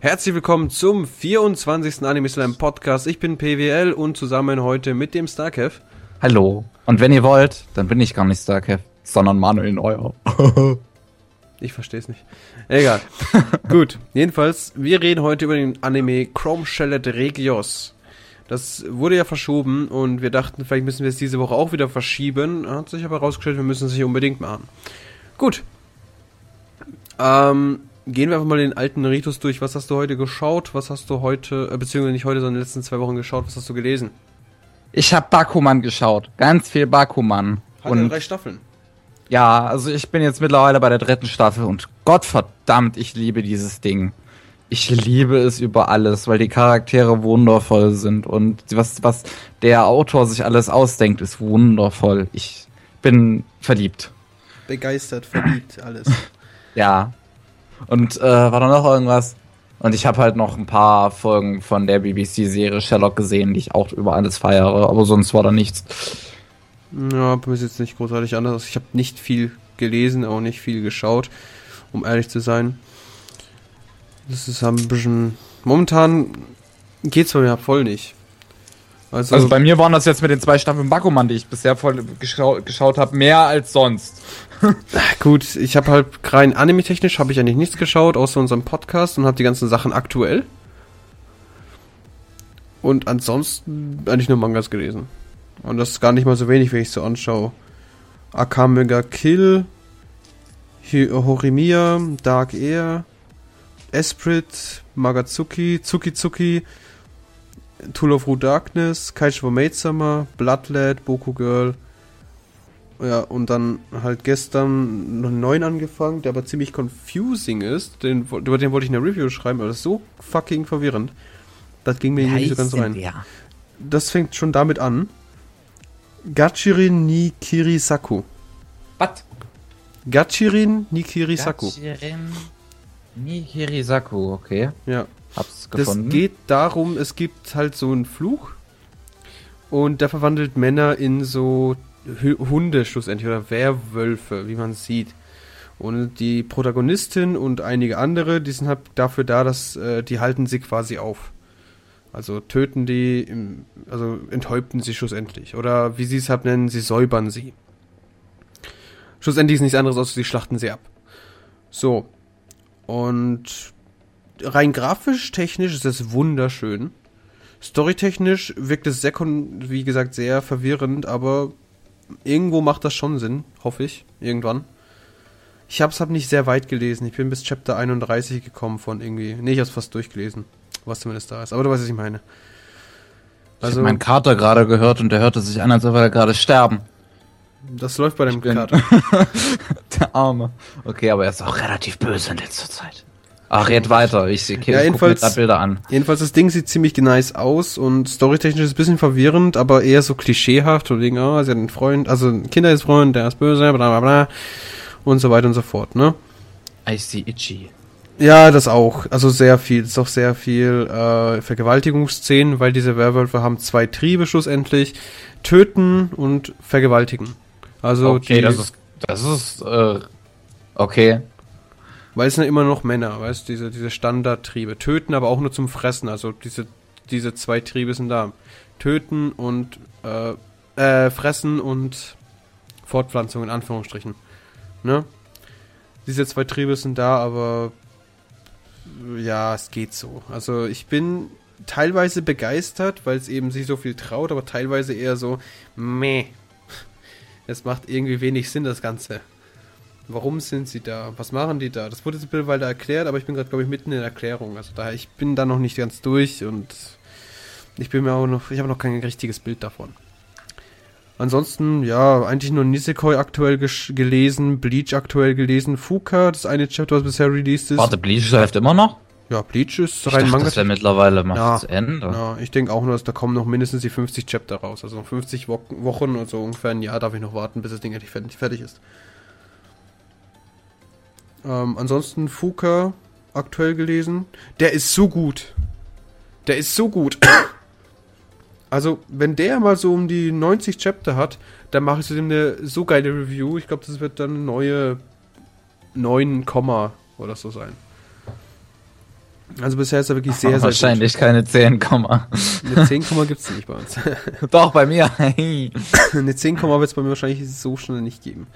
Herzlich willkommen zum 24. Anime Slam Podcast. Ich bin PWL und zusammen heute mit dem Starkev. Hallo. Und wenn ihr wollt, dann bin ich gar nicht Starkev, sondern Manuel Neuer. ich verstehe es nicht. Egal. Gut, jedenfalls, wir reden heute über den Anime Chrome Shellet Regios. Das wurde ja verschoben und wir dachten, vielleicht müssen wir es diese Woche auch wieder verschieben. Hat sich aber herausgestellt, wir müssen es nicht unbedingt machen. Gut. Ähm, gehen wir einfach mal den alten Ritus durch. Was hast du heute geschaut? Was hast du heute, äh, beziehungsweise nicht heute, sondern in den letzten zwei Wochen geschaut? Was hast du gelesen? Ich habe Bakuman geschaut. Ganz viel Bakuman. Hat und drei Staffeln. Ja, also ich bin jetzt mittlerweile bei der dritten Staffel und Gottverdammt, ich liebe dieses Ding. Ich liebe es über alles, weil die Charaktere wundervoll sind und was, was der Autor sich alles ausdenkt, ist wundervoll. Ich bin verliebt. Begeistert, verliebt, alles. ja. Und äh, war da noch irgendwas? Und ich habe halt noch ein paar Folgen von der BBC-Serie Sherlock gesehen, die ich auch über alles feiere, aber sonst war da nichts. Ja, bei mir ist jetzt nicht großartig anders. Ich habe nicht viel gelesen, auch nicht viel geschaut, um ehrlich zu sein. Das ist ein bisschen. Momentan geht's bei mir voll nicht. Also, also, bei mir waren das jetzt mit den zwei Staffeln Bakuman, die ich bisher voll geschau geschaut habe, mehr als sonst. Gut, ich habe halt rein anime-technisch habe ich eigentlich nichts geschaut, außer unserem Podcast und habe die ganzen Sachen aktuell. Und ansonsten eigentlich nur Mangas gelesen. Und das ist gar nicht mal so wenig, wenn ich so anschaue. Akamega Kill, Horimiya, Dark Air, Esprit, Magatsuki, Tsuki Tool of Root Darkness, Kaicho Maid Summer, Bloodlet, Boku Girl. Ja, und dann halt gestern noch einen neuen angefangen, der aber ziemlich confusing ist. Den, über den wollte ich eine Review schreiben, aber das ist so fucking verwirrend. Das ging mir nicht so ganz rein. Der? Das fängt schon damit an. Gachirin ni Kirisaku. Was? Gachirin ni Kirisaku. Gachirin ni Kirisaku, okay. Ja. Hab's gefunden. Das geht darum, es gibt halt so einen Fluch und der verwandelt Männer in so Hunde schlussendlich oder Werwölfe, wie man sieht. Und die Protagonistin und einige andere, die sind halt dafür da, dass äh, die halten sie quasi auf. Also töten die, im, also enthäupten sie schlussendlich. Oder wie sie es halt nennen, sie säubern sie. Schlussendlich ist nichts anderes, als sie schlachten sie ab. So. Und rein grafisch, technisch ist es wunderschön. Storytechnisch wirkt es sehr, wie gesagt, sehr verwirrend, aber irgendwo macht das schon Sinn, hoffe ich, irgendwann. Ich habe es hab nicht sehr weit gelesen. Ich bin bis Chapter 31 gekommen von irgendwie. Nee, ich habe fast durchgelesen, was zumindest da ist. Aber du weißt, was ich meine. Also, ich habe meinen Kater gerade gehört und der hörte sich an, als ob er gerade sterben. Das läuft bei dem Kater. der Arme. Okay, aber er ist auch relativ böse in letzter Zeit. Ach, jetzt weiter. Ich sehe ja, jedenfalls, Bilder an. Jedenfalls, das Ding sieht ziemlich nice aus und storytechnisch ist ein bisschen verwirrend, aber eher so klischeehaft. Und wegen, oh, sie hat einen Freund, also ein Kindheitsfreund, der ist böse, bla bla bla. Und so weiter und so fort, ne? I see itchy. Ja, das auch. Also sehr viel. Es ist auch sehr viel äh, Vergewaltigungsszenen, weil diese Werwölfe haben zwei Triebe schlussendlich. Töten und vergewaltigen. Also okay, die, das ist, das ist, äh, okay. Weil es sind immer noch Männer, weißt du, diese, diese Standardtriebe. Töten, aber auch nur zum Fressen. Also diese, diese zwei Triebe sind da. Töten und äh, äh, Fressen und Fortpflanzung in Anführungsstrichen. Ne? Diese zwei Triebe sind da, aber ja, es geht so. Also ich bin teilweise begeistert, weil es eben sich so viel traut, aber teilweise eher so, meh. Es macht irgendwie wenig Sinn, das Ganze. Warum sind sie da? Was machen die da? Das wurde jetzt mittlerweile erklärt, aber ich bin gerade, glaube ich, mitten in der Erklärung. Also daher, ich bin da noch nicht ganz durch und ich bin mir auch noch, ich habe noch kein richtiges Bild davon. Ansonsten, ja, eigentlich nur Nisekoi aktuell gelesen, Bleach aktuell gelesen, Fuka, das eine Chapter, was bisher released ist. Warte, Bleach läuft immer noch? Ja, Bleach ist ich rein dachte, Manga. Das wäre mittlerweile mal ja, Ende. Ja, ich denke auch nur, dass da kommen noch mindestens die 50 Chapter raus. Also 50 Wochen und so ungefähr ein Jahr darf ich noch warten, bis das Ding endlich fertig ist. Ähm, ansonsten Fuka aktuell gelesen. Der ist so gut. Der ist so gut. Also, wenn der mal so um die 90 Chapter hat, dann mache ich zu dem eine so geile Review. Ich glaube, das wird dann eine neue 9, oder so sein. Also bisher ist er wirklich sehr, sehr Wahrscheinlich gut. keine 10, Eine 10, gibt es nicht bei uns. Doch, bei mir. Eine 10, wird es bei mir wahrscheinlich so schnell nicht geben.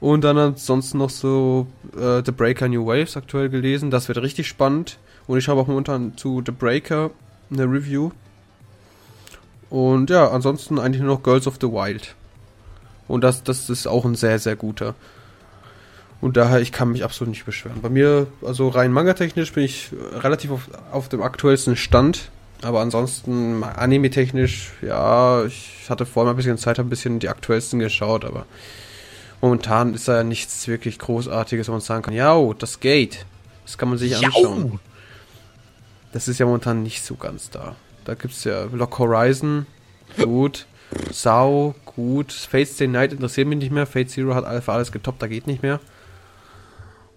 Und dann ansonsten noch so äh, The Breaker New Waves aktuell gelesen. Das wird richtig spannend. Und ich habe auch momentan zu The Breaker eine Review. Und ja, ansonsten eigentlich nur noch Girls of the Wild. Und das, das ist auch ein sehr, sehr guter. Und daher, ich kann mich absolut nicht beschweren. Bei mir, also rein manga-technisch bin ich relativ auf, auf dem aktuellsten Stand. Aber ansonsten, anime-technisch, ja, ich hatte vorher mal ein bisschen Zeit, habe ein bisschen die aktuellsten geschaut, aber momentan ist da ja nichts wirklich Großartiges, wo man sagen kann, ja, das geht. Das kann man sich anschauen. Das ist ja momentan nicht so ganz da. Da gibt es ja Lock Horizon, gut. Sau, gut. Fate Stay Night interessiert mich nicht mehr. Fate Zero hat für alles getoppt, da geht nicht mehr.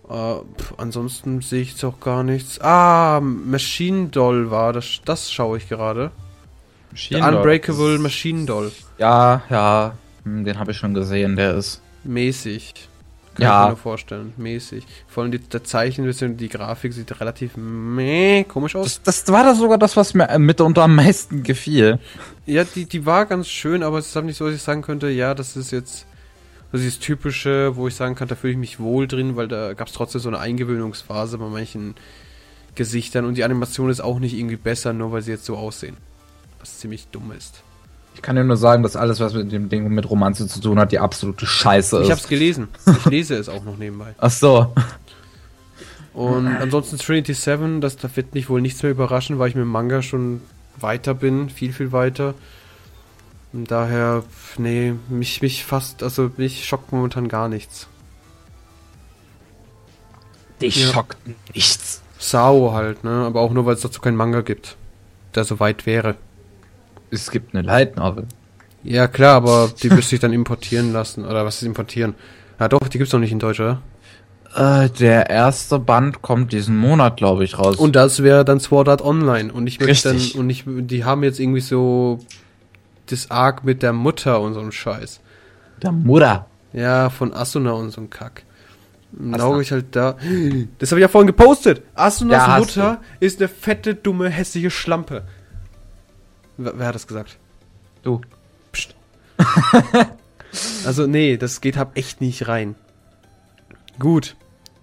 Uh, pff, ansonsten sehe ich jetzt auch gar nichts. Ah, Machine Doll war das. Das schaue ich gerade. Unbreakable Machine Doll. Ja, ja. Hm, den habe ich schon gesehen. Der ist mäßig. Kann ja. ich mir nur vorstellen. Mäßig. Vor allem die, der Zeichen, die Grafik sieht relativ meh, komisch aus. Das, das war da sogar das, was mir mitunter am meisten gefiel. Ja, die, die war ganz schön, aber es ist nicht so, dass ich sagen könnte, ja, das ist jetzt das ist das Typische, wo ich sagen kann, da fühle ich mich wohl drin, weil da gab es trotzdem so eine Eingewöhnungsphase bei manchen Gesichtern und die Animation ist auch nicht irgendwie besser, nur weil sie jetzt so aussehen. Was ziemlich dumm ist. Ich kann dir nur sagen, dass alles, was mit dem Ding mit Romanze zu tun hat, die absolute Scheiße ist. Ich hab's gelesen. Ich lese es auch noch nebenbei. Ach so. Und ansonsten Trinity 7, das, das wird mich wohl nichts mehr überraschen, weil ich mit dem Manga schon weiter bin, viel, viel weiter. Und daher, nee, mich, mich fast, also mich schockt momentan gar nichts. Dich ja. schockt nichts. Sao halt, ne? Aber auch nur, weil es dazu keinen Manga gibt, der so weit wäre. Es gibt eine Light Novel. Ja, klar, aber die müsste ich dann importieren lassen. Oder was ist importieren? Ja doch, die gibt's noch nicht in Deutsch, oder? Äh, der erste Band kommt diesen Monat, glaube ich, raus. Und das wäre dann Sword Art Online. Und ich möchte dann, und ich, die haben jetzt irgendwie so das Arc mit der Mutter und so ein Scheiß. Der Mutter? Ja, von Asuna und so ein Kack. Dann ich halt da. Das habe ich ja vorhin gepostet. Asunas ja, Mutter ist eine fette, dumme, hässliche Schlampe. Wer, wer hat das gesagt? Du. Psst. also, nee, das geht hab echt nicht rein. Gut.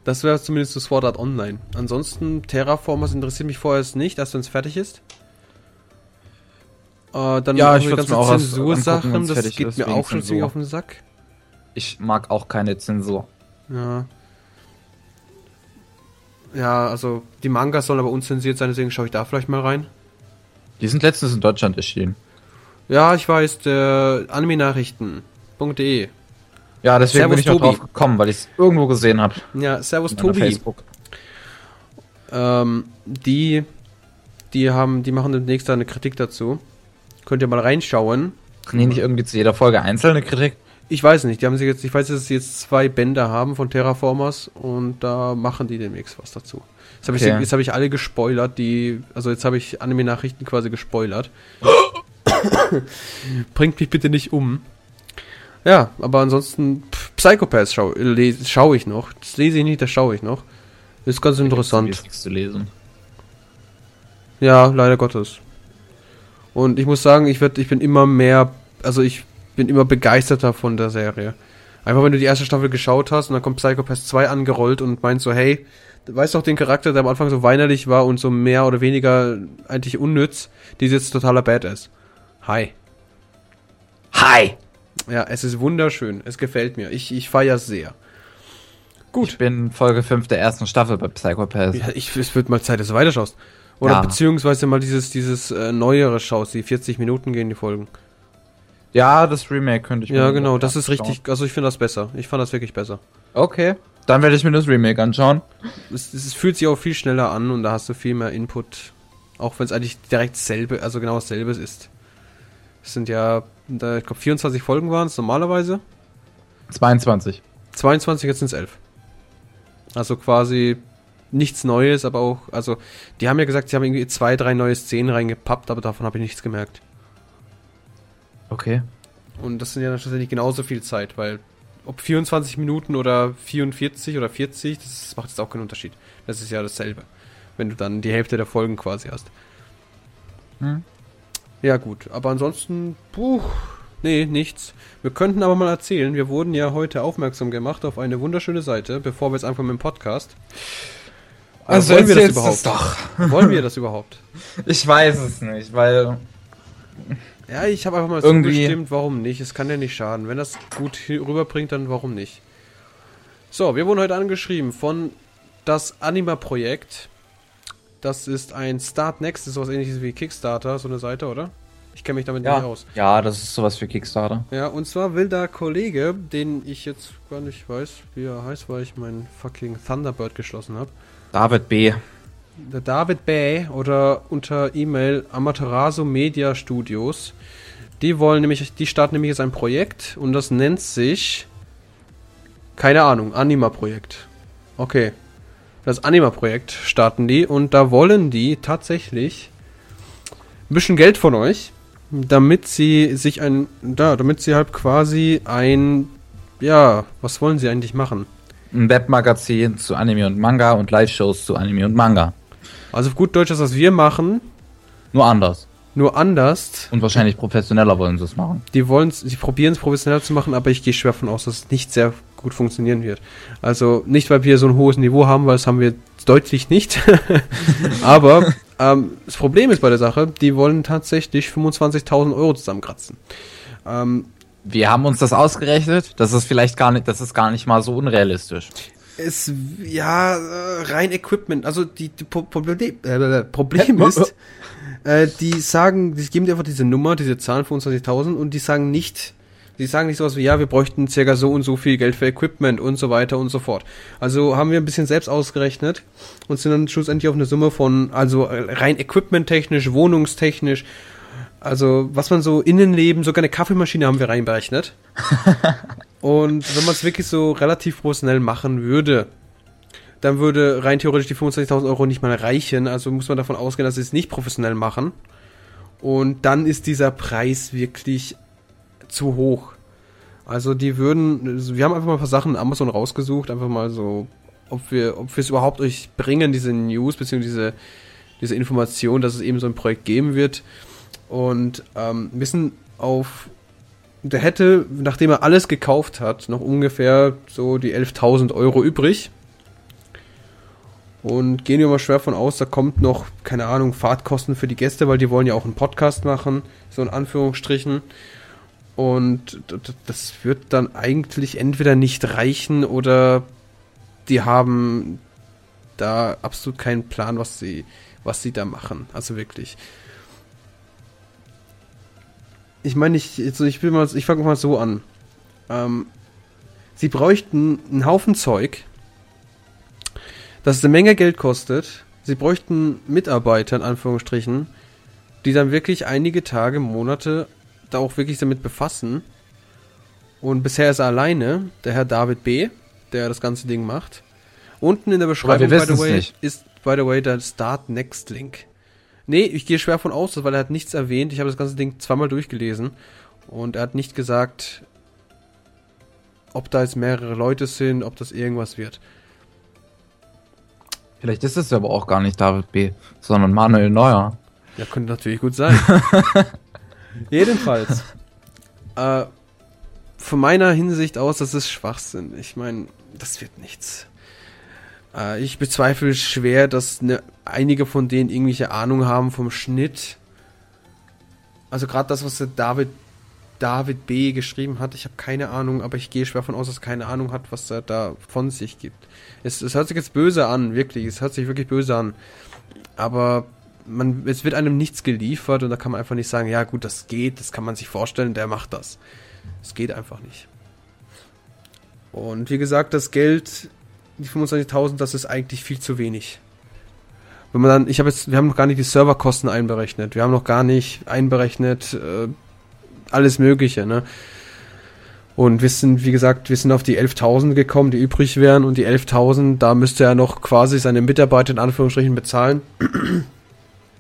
Das wäre zumindest das Sword Art Online. Ansonsten, Terraformers interessiert mich vorerst nicht, erst wenn es fertig ist. Äh, dann ja, ich mir auch Zensursachen, das geht ist, mir auch schon ziemlich auf den Sack. Ich mag auch keine Zensur. Ja. Ja, also die Mangas sollen aber unzensiert sein, deswegen schaue ich da vielleicht mal rein. Die sind letztens in Deutschland erschienen. Ja, ich weiß, der Anime-Nachrichten.de. Ja, deswegen Servus bin ich noch drauf gekommen, weil ich es irgendwo gesehen habe. Ja, Servus Tobi. Facebook. Ähm, die, die haben, die machen demnächst eine Kritik dazu. Könnt ihr mal reinschauen. Nee, nicht irgendwie zu jeder Folge einzelne Kritik? Ich weiß nicht. Die haben sie jetzt, ich weiß, dass sie jetzt zwei Bänder haben von Terraformers und da machen die demnächst was dazu. Jetzt habe okay. ich, hab ich alle gespoilert, die, also jetzt habe ich Anime-Nachrichten quasi gespoilert. Bringt mich bitte nicht um. Ja, aber ansonsten Psychopaths schaue schau ich noch. Das lese ich nicht, das schaue ich noch. Ist ganz interessant. Nichts zu lesen. Ja, leider Gottes. Und ich muss sagen, ich, werd, ich bin immer mehr, also ich bin immer begeisterter von der Serie. Einfach wenn du die erste Staffel geschaut hast und dann kommt Psychopath 2 angerollt und meinst so, hey, du weißt doch den Charakter, der am Anfang so weinerlich war und so mehr oder weniger eigentlich unnütz, die ist jetzt totaler Badass. Hi. Hi! Ja, es ist wunderschön. Es gefällt mir. Ich, ich feiere sehr. Gut. Ich bin Folge 5 der ersten Staffel bei Psychopath. Ja, ich, es wird mal Zeit, dass du weiterschaust. Oder ja. beziehungsweise mal dieses, dieses äh, neuere schaust, die 40 Minuten gehen die Folgen. Ja, das Remake könnte ich mir Ja, genau, das ist richtig, also ich finde das besser. Ich fand das wirklich besser. Okay, dann werde ich mir das Remake anschauen. Es, es, fühlt sich auch viel schneller an und da hast du viel mehr Input. Auch wenn es eigentlich direkt selbe, also genau dasselbe ist. Es sind ja, ich glaube 24 Folgen waren es normalerweise. 22. 22, jetzt sind es 11. Also quasi nichts Neues, aber auch, also, die haben ja gesagt, sie haben irgendwie zwei, drei neue Szenen reingepappt, aber davon habe ich nichts gemerkt. Okay. Und das sind ja tatsächlich genauso viel Zeit, weil ob 24 Minuten oder 44 oder 40, das macht jetzt auch keinen Unterschied. Das ist ja dasselbe. wenn du dann die Hälfte der Folgen quasi hast. Hm. Ja, gut. Aber ansonsten, puh, nee, nichts. Wir könnten aber mal erzählen, wir wurden ja heute aufmerksam gemacht auf eine wunderschöne Seite, bevor wir jetzt einfach mit dem Podcast. Also, wollen wir das überhaupt? Doch. wollen wir das überhaupt? Ich weiß es nicht, weil. Ja, ich habe einfach mal so bestimmt, warum nicht. Es kann ja nicht schaden. Wenn das gut rüberbringt, dann warum nicht? So, wir wurden heute angeschrieben von das Anima-Projekt. Das ist ein Start Next, ist sowas ähnliches wie Kickstarter, so eine Seite, oder? Ich kenne mich damit ja. nicht aus. Ja, das ist sowas für Kickstarter. Ja, und zwar will da Kollege, den ich jetzt gar nicht weiß, wie er heißt, weil ich meinen fucking Thunderbird geschlossen habe. David B. Der David B. oder unter E-Mail Amaterasu Media Studios. Die wollen nämlich, die starten nämlich jetzt ein Projekt und das nennt sich keine Ahnung, Anima-Projekt. Okay das Anima-Projekt starten die und da wollen die tatsächlich ein bisschen Geld von euch, damit sie sich ein, da, damit sie halt quasi ein, ja, was wollen sie eigentlich machen? Ein Webmagazin zu Anime und Manga und Live-Shows zu Anime und Manga. Also auf gut Deutsch, das, was wir machen. Nur anders. Nur anders. Und wahrscheinlich professioneller wollen sie es machen. Die wollen sie probieren es professioneller zu machen, aber ich gehe schwer von aus, dass es nicht sehr gut funktionieren wird. Also nicht, weil wir so ein hohes Niveau haben, weil das haben wir deutlich nicht. Aber ähm, das Problem ist bei der Sache, die wollen tatsächlich 25.000 Euro zusammenkratzen. Ähm, wir haben uns das ausgerechnet. Das ist vielleicht gar nicht, das ist gar nicht mal so unrealistisch. Es, ja, äh, rein Equipment. Also die, die Problem, äh, Problem ist, äh, die sagen, die geben dir einfach diese Nummer, diese Zahlen 25.000 und die sagen nicht, Sie sagen nicht sowas wie, ja, wir bräuchten circa so und so viel Geld für Equipment und so weiter und so fort. Also haben wir ein bisschen selbst ausgerechnet und sind dann schlussendlich auf eine Summe von, also rein equipmenttechnisch, wohnungstechnisch, also was man so Innenleben, sogar eine Kaffeemaschine haben wir reinberechnet. und wenn man es wirklich so relativ professionell machen würde, dann würde rein theoretisch die 25.000 Euro nicht mal reichen. Also muss man davon ausgehen, dass sie es nicht professionell machen. Und dann ist dieser Preis wirklich zu hoch. Also die würden, wir haben einfach mal ein paar Sachen in Amazon rausgesucht, einfach mal so, ob wir, ob wir es überhaupt euch bringen, diese News, beziehungsweise diese, diese Information, dass es eben so ein Projekt geben wird. Und ähm, wissen auf, der hätte, nachdem er alles gekauft hat, noch ungefähr so die 11.000 Euro übrig. Und gehen wir mal schwer von aus, da kommt noch, keine Ahnung, Fahrtkosten für die Gäste, weil die wollen ja auch einen Podcast machen, so in Anführungsstrichen. Und das wird dann eigentlich entweder nicht reichen oder die haben da absolut keinen Plan, was sie, was sie da machen. Also wirklich. Ich meine, ich, also ich mal, ich fange mal so an. Ähm, sie bräuchten einen Haufen Zeug, das eine Menge Geld kostet. Sie bräuchten Mitarbeiter, in Anführungsstrichen, die dann wirklich einige Tage, Monate da auch wirklich damit befassen. Und bisher ist er alleine, der Herr David B., der das ganze Ding macht. Unten in der Beschreibung, by the way, ist, by the way, der Start Next Link. Nee, ich gehe schwer von aus, weil er hat nichts erwähnt. Ich habe das ganze Ding zweimal durchgelesen. Und er hat nicht gesagt, ob da jetzt mehrere Leute sind, ob das irgendwas wird. Vielleicht ist es aber auch gar nicht David B., sondern Manuel Neuer. Ja, könnte natürlich gut sein. Jedenfalls. äh, von meiner Hinsicht aus, das ist Schwachsinn. Ich meine, das wird nichts. Äh, ich bezweifle schwer, dass ne, einige von denen irgendwelche Ahnung haben vom Schnitt. Also gerade das, was der David David B. geschrieben hat, ich habe keine Ahnung, aber ich gehe schwer von aus, dass er keine Ahnung hat, was er da von sich gibt. Es, es hört sich jetzt böse an, wirklich. Es hört sich wirklich böse an. Aber man, es wird einem nichts geliefert und da kann man einfach nicht sagen, ja gut, das geht, das kann man sich vorstellen, der macht das. Es geht einfach nicht. Und wie gesagt, das Geld, die 25.000, das ist eigentlich viel zu wenig. Wenn man dann, ich habe jetzt, wir haben noch gar nicht die Serverkosten einberechnet, wir haben noch gar nicht einberechnet äh, alles Mögliche, ne? Und wir sind, wie gesagt, wir sind auf die 11.000 gekommen, die übrig wären und die 11.000, da müsste er noch quasi seine Mitarbeiter in Anführungsstrichen bezahlen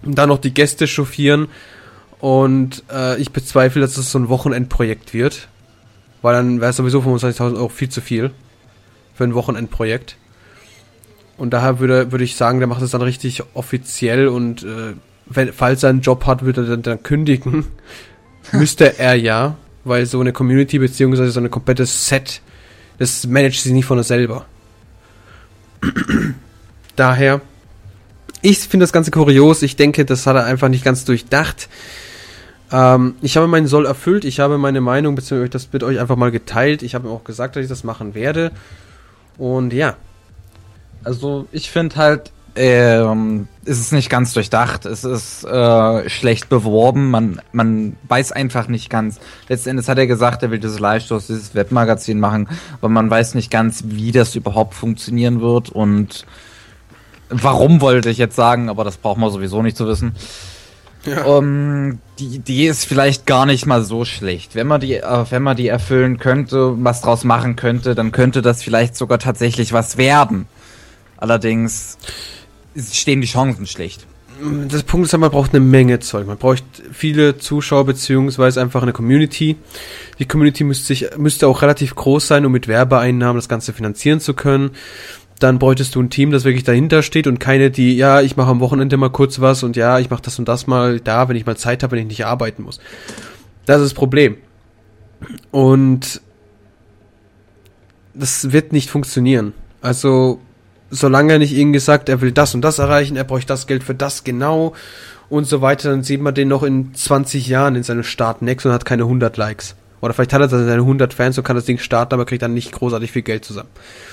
dann noch die Gäste chauffieren. Und äh, ich bezweifle, dass es so ein Wochenendprojekt wird. Weil dann wäre es sowieso 25.000 Euro viel zu viel. Für ein Wochenendprojekt. Und daher würde, würde ich sagen, der macht es dann richtig offiziell und äh, wenn, falls er einen Job hat, würde er dann, dann kündigen. Müsste er ja, weil so eine Community beziehungsweise so ein komplettes Set, das managt sich nicht von er selber. Daher, ich finde das Ganze kurios. Ich denke, das hat er einfach nicht ganz durchdacht. Ähm, ich habe meinen Soll erfüllt. Ich habe meine Meinung beziehungsweise das mit euch einfach mal geteilt. Ich habe ihm auch gesagt, dass ich das machen werde. Und ja. Also ich finde halt, ähm, ist es nicht ganz durchdacht, es ist äh, schlecht beworben, man, man weiß einfach nicht ganz. Letzten Endes hat er gesagt, er will dieses Live-Shows, dieses Webmagazin machen, aber man weiß nicht ganz, wie das überhaupt funktionieren wird und warum wollte ich jetzt sagen, aber das braucht man sowieso nicht zu wissen. Ja. Um, die Idee ist vielleicht gar nicht mal so schlecht. Wenn man die, äh, wenn man die erfüllen könnte, was draus machen könnte, dann könnte das vielleicht sogar tatsächlich was werden. Allerdings stehen die Chancen schlecht. Das Punkt ist, man braucht eine Menge Zeug. Man braucht viele Zuschauer beziehungsweise einfach eine Community. Die Community müsste, sich, müsste auch relativ groß sein, um mit Werbeeinnahmen das Ganze finanzieren zu können. Dann bräuchtest du ein Team, das wirklich dahinter steht und keine, die, ja, ich mache am Wochenende mal kurz was und ja, ich mache das und das mal da, wenn ich mal Zeit habe, wenn ich nicht arbeiten muss. Das ist das Problem. Und das wird nicht funktionieren. Also solange er nicht irgendwie sagt, er will das und das erreichen, er bräuchte das Geld für das genau und so weiter, dann sieht man den noch in 20 Jahren in seinem Start next und hat keine 100 Likes. Oder vielleicht hat er seine 100 Fans und kann das Ding starten, aber kriegt dann nicht großartig viel Geld zusammen.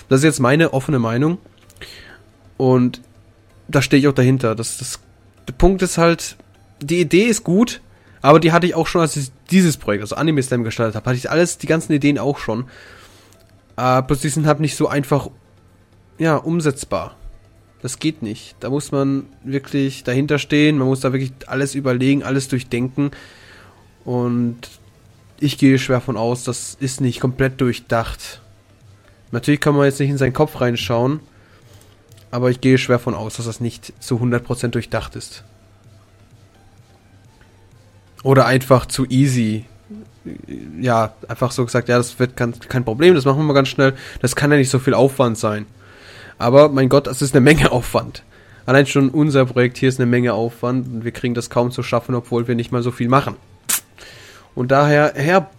Das ist jetzt meine offene Meinung. Und da stehe ich auch dahinter. Das, das, der Punkt ist halt, die Idee ist gut, aber die hatte ich auch schon, als ich dieses Projekt, also Anime Slam gestartet habe, hatte ich alles, die ganzen Ideen auch schon. Aber die sind halt nicht so einfach ja, umsetzbar. Das geht nicht. Da muss man wirklich dahinter stehen, man muss da wirklich alles überlegen, alles durchdenken. Und ich gehe schwer von aus, das ist nicht komplett durchdacht. Natürlich kann man jetzt nicht in seinen Kopf reinschauen, aber ich gehe schwer von aus, dass das nicht zu 100% durchdacht ist. Oder einfach zu easy. Ja, einfach so gesagt, ja, das wird kein, kein Problem, das machen wir mal ganz schnell. Das kann ja nicht so viel Aufwand sein. Aber mein Gott, das ist eine Menge Aufwand. Allein schon unser Projekt hier ist eine Menge Aufwand und wir kriegen das kaum zu schaffen, obwohl wir nicht mal so viel machen. Und daher, Herr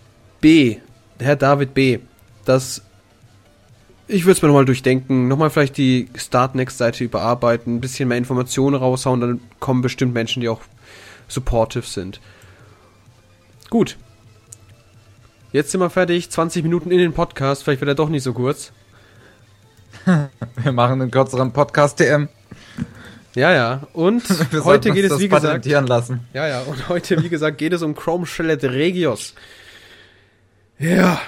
B, Herr David B, das ich würde es mir nochmal durchdenken, nochmal vielleicht die Start Next Seite überarbeiten, ein bisschen mehr Informationen raushauen, dann kommen bestimmt Menschen, die auch supportive sind. Gut. Jetzt sind wir fertig, 20 Minuten in den Podcast, vielleicht wird er doch nicht so kurz. Wir machen einen kürzeren Podcast TM. Ja, ja. Und heute geht es, wie gesagt. Lassen. Ja, ja. Und heute, wie gesagt, geht es um Chrome Shelled Regios. Ja.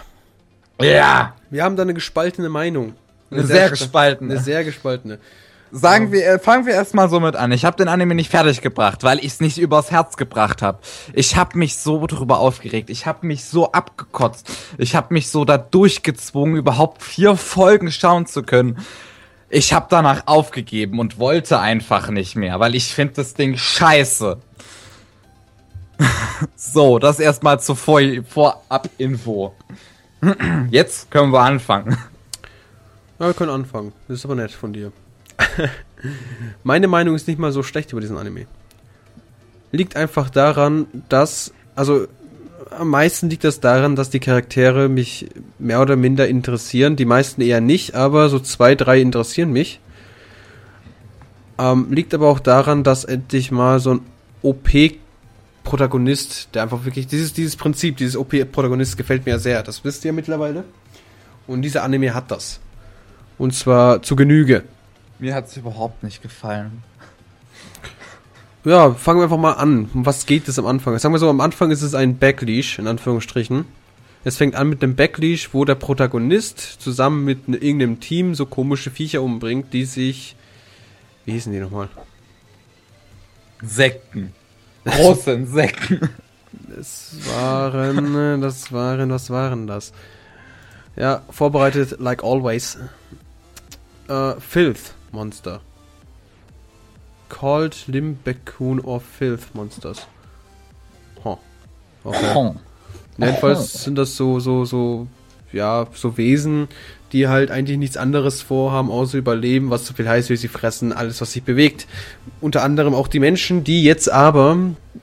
Ja. Wir haben da eine gespaltene Meinung. Eine, eine sehr, sehr gespaltene. Eine sehr gespaltene. Sagen wir, äh, fangen wir erstmal so mit an. Ich habe den Anime nicht fertig gebracht, weil ich es nicht übers Herz gebracht habe. Ich habe mich so drüber aufgeregt. Ich habe mich so abgekotzt. Ich habe mich so da durchgezwungen, überhaupt vier Folgen schauen zu können. Ich habe danach aufgegeben und wollte einfach nicht mehr, weil ich finde das Ding scheiße. so, das erstmal zur Vor Vorab-Info. Jetzt können wir anfangen. Ja, wir können anfangen. Das ist aber nett von dir. Meine Meinung ist nicht mal so schlecht über diesen Anime. Liegt einfach daran, dass, also am meisten liegt das daran, dass die Charaktere mich mehr oder minder interessieren. Die meisten eher nicht, aber so zwei, drei interessieren mich. Ähm, liegt aber auch daran, dass endlich mal so ein OP-Protagonist, der einfach wirklich, dieses, dieses Prinzip, dieses OP-Protagonist gefällt mir sehr. Das wisst ihr mittlerweile. Und dieser Anime hat das. Und zwar zu Genüge. Mir hat es überhaupt nicht gefallen. Ja, fangen wir einfach mal an. Um was geht es am Anfang? Sagen wir so, am Anfang ist es ein Backleash, in Anführungsstrichen. Es fängt an mit einem Backleash, wo der Protagonist zusammen mit ne, irgendeinem Team so komische Viecher umbringt, die sich. Wie hießen die nochmal? Sekten. Große Insekten. Das waren. Das waren. Was waren das? Ja, vorbereitet, like always. Äh, Filth. Monster. Called Limbecoon or Filth Monsters. Huh. Okay. Jedenfalls sind das so, so, so, ja, so Wesen, die halt eigentlich nichts anderes vorhaben, außer überleben, was so viel heißt, wie sie fressen, alles, was sich bewegt. Unter anderem auch die Menschen, die jetzt aber,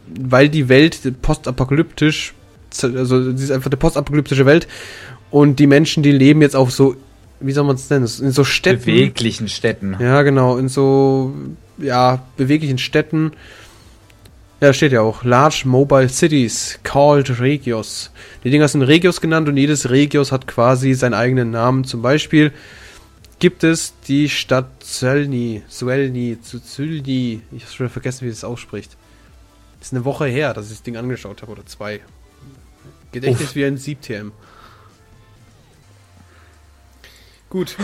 weil die Welt postapokalyptisch, also sie ist einfach eine postapokalyptische Welt und die Menschen, die leben jetzt auf so, wie soll man es nennen, in so Städten. Beweglichen Städten. Ja, genau, in so, ja, beweglichen Städten ja, steht ja auch. Large Mobile Cities called Regios. Die Dinger sind Regios genannt und jedes Regios hat quasi seinen eigenen Namen. Zum Beispiel gibt es die Stadt Zölni, Suelni, Zülni. Ich habe schon vergessen, wie das ausspricht. Ist eine Woche her, dass ich das Ding angeschaut habe oder zwei. Gedächtnis Uff. wie ein Sieb-TM. Gut.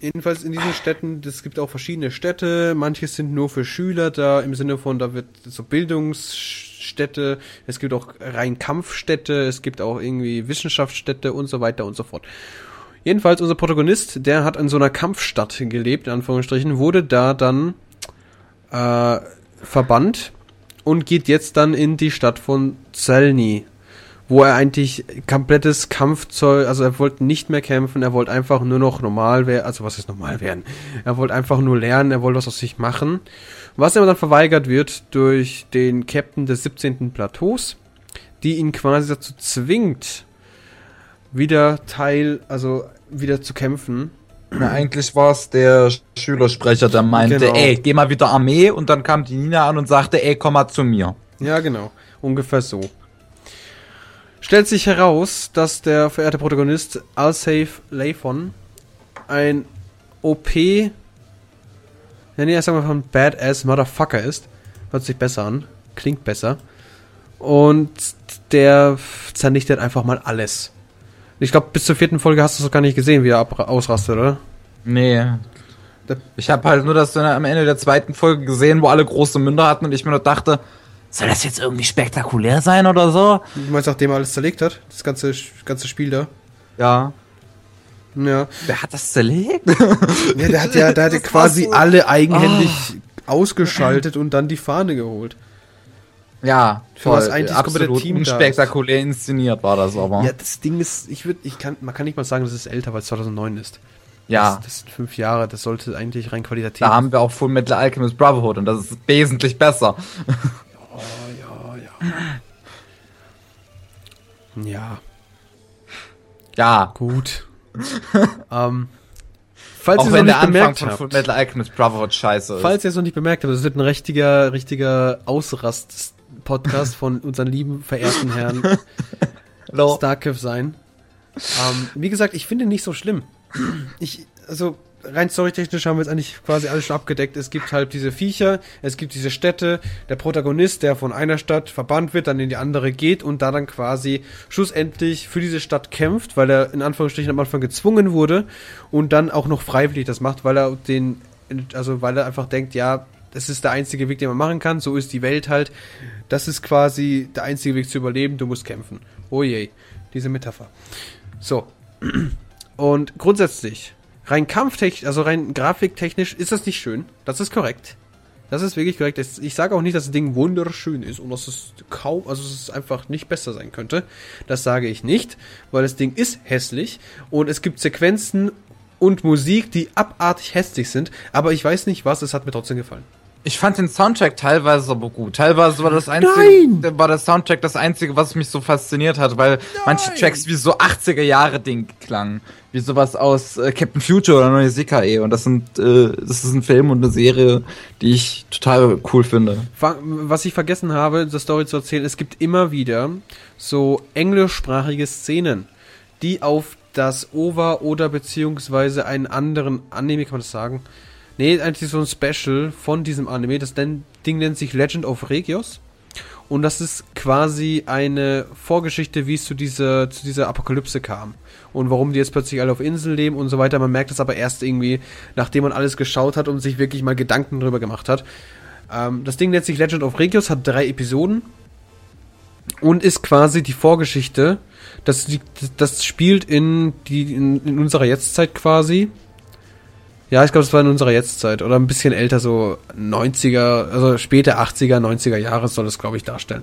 Jedenfalls in diesen Städten, es gibt auch verschiedene Städte, manche sind nur für Schüler da, im Sinne von, da wird so Bildungsstädte, es gibt auch rein Kampfstädte, es gibt auch irgendwie Wissenschaftsstädte und so weiter und so fort. Jedenfalls unser Protagonist, der hat in so einer Kampfstadt gelebt, in Anführungsstrichen, wurde da dann äh, verbannt und geht jetzt dann in die Stadt von Zelny wo er eigentlich komplettes Kampfzeug, also er wollte nicht mehr kämpfen, er wollte einfach nur noch normal werden, also was ist normal werden? Er wollte einfach nur lernen, er wollte was aus sich machen. Was aber dann verweigert wird durch den Captain des 17. Plateaus, die ihn quasi dazu zwingt, wieder Teil, also wieder zu kämpfen. Na, eigentlich war es der Schülersprecher, der meinte, genau. ey, geh mal wieder Armee und dann kam die Nina an und sagte, ey, komm mal zu mir. Ja, genau. Ungefähr so stellt sich heraus, dass der verehrte Protagonist Alsafe Layfon ein OP, ja nee, sagen wir von Badass Motherfucker ist. Hört sich besser an, klingt besser. Und der zernichtet einfach mal alles. Ich glaube, bis zur vierten Folge hast du es gar nicht gesehen, wie er ausrastet, oder? Nee. Ich habe halt nur das am Ende der zweiten Folge gesehen, wo alle große Münder hatten und ich mir nur dachte, soll das jetzt irgendwie spektakulär sein oder so? Du meinst, nachdem er alles zerlegt hat? Das ganze, ganze Spiel da? Ja. Ja. Wer hat das zerlegt? ja, der hat ja, der hat ja quasi so alle eigenhändig oh. ausgeschaltet und dann die Fahne geholt. Ja, für was eigentlich absolut Team spektakulär inszeniert war das aber. Ja, das Ding ist, ich würde, ich kann, man kann nicht mal sagen, dass es älter, weil es 2009 ist. Ja. Das, das, sind fünf Jahre, das sollte eigentlich rein qualitativ. Da haben wir auch Full Metal Alchemist Brotherhood und das ist wesentlich besser. Ja. Ja. Gut. ähm, falls ihr es noch nicht bemerkt habt. Von Metal Alchemist Brotherhood scheiße ist. Falls ihr es noch nicht bemerkt habt, das wird ein richtiger, richtiger Ausrast-Podcast von unseren lieben, verehrten Herrn Starkiff sein. Ähm, wie gesagt, ich finde nicht so schlimm. Ich, also, rein storytechnisch haben wir jetzt eigentlich quasi alles schon abgedeckt. Es gibt halt diese Viecher, es gibt diese Städte, der Protagonist, der von einer Stadt verbannt wird, dann in die andere geht und da dann quasi schlussendlich für diese Stadt kämpft, weil er in Anführungsstrichen am Anfang gezwungen wurde und dann auch noch freiwillig das macht, weil er den, also weil er einfach denkt, ja, das ist der einzige Weg, den man machen kann, so ist die Welt halt. Das ist quasi der einzige Weg zu überleben, du musst kämpfen. Oh je, diese Metapher. So. Und grundsätzlich rein kampftechnisch, also rein grafiktechnisch ist das nicht schön. Das ist korrekt. Das ist wirklich korrekt. Ich sage auch nicht, dass das Ding wunderschön ist und dass es kaum, also dass es einfach nicht besser sein könnte. Das sage ich nicht, weil das Ding ist hässlich und es gibt Sequenzen und Musik, die abartig hässlich sind, aber ich weiß nicht was, es hat mir trotzdem gefallen. Ich fand den Soundtrack teilweise aber gut. Teilweise war das einzige, Nein! war der Soundtrack das einzige, was mich so fasziniert hat, weil Nein! manche Tracks wie so 80er Jahre Ding klangen, wie sowas aus äh, Captain Future oder Neue Sekae und das sind, äh, das ist ein Film und eine Serie, die ich total cool finde. Was ich vergessen habe, der Story zu erzählen, es gibt immer wieder so englischsprachige Szenen, die auf das OVA oder beziehungsweise einen anderen Anime, kann man das sagen, Nee, eigentlich so ein Special von diesem Anime. Das Ding nennt sich Legend of Regios. Und das ist quasi eine Vorgeschichte, wie es zu dieser, zu dieser Apokalypse kam. Und warum die jetzt plötzlich alle auf Inseln leben und so weiter. Man merkt das aber erst irgendwie, nachdem man alles geschaut hat und sich wirklich mal Gedanken drüber gemacht hat. Ähm, das Ding nennt sich Legend of Regios, hat drei Episoden. Und ist quasi die Vorgeschichte. Das, das spielt in, die, in, in unserer Jetztzeit quasi. Ja, ich glaube, es war in unserer Jetztzeit oder ein bisschen älter, so 90er, also späte 80er, 90er Jahre soll es, glaube ich, darstellen.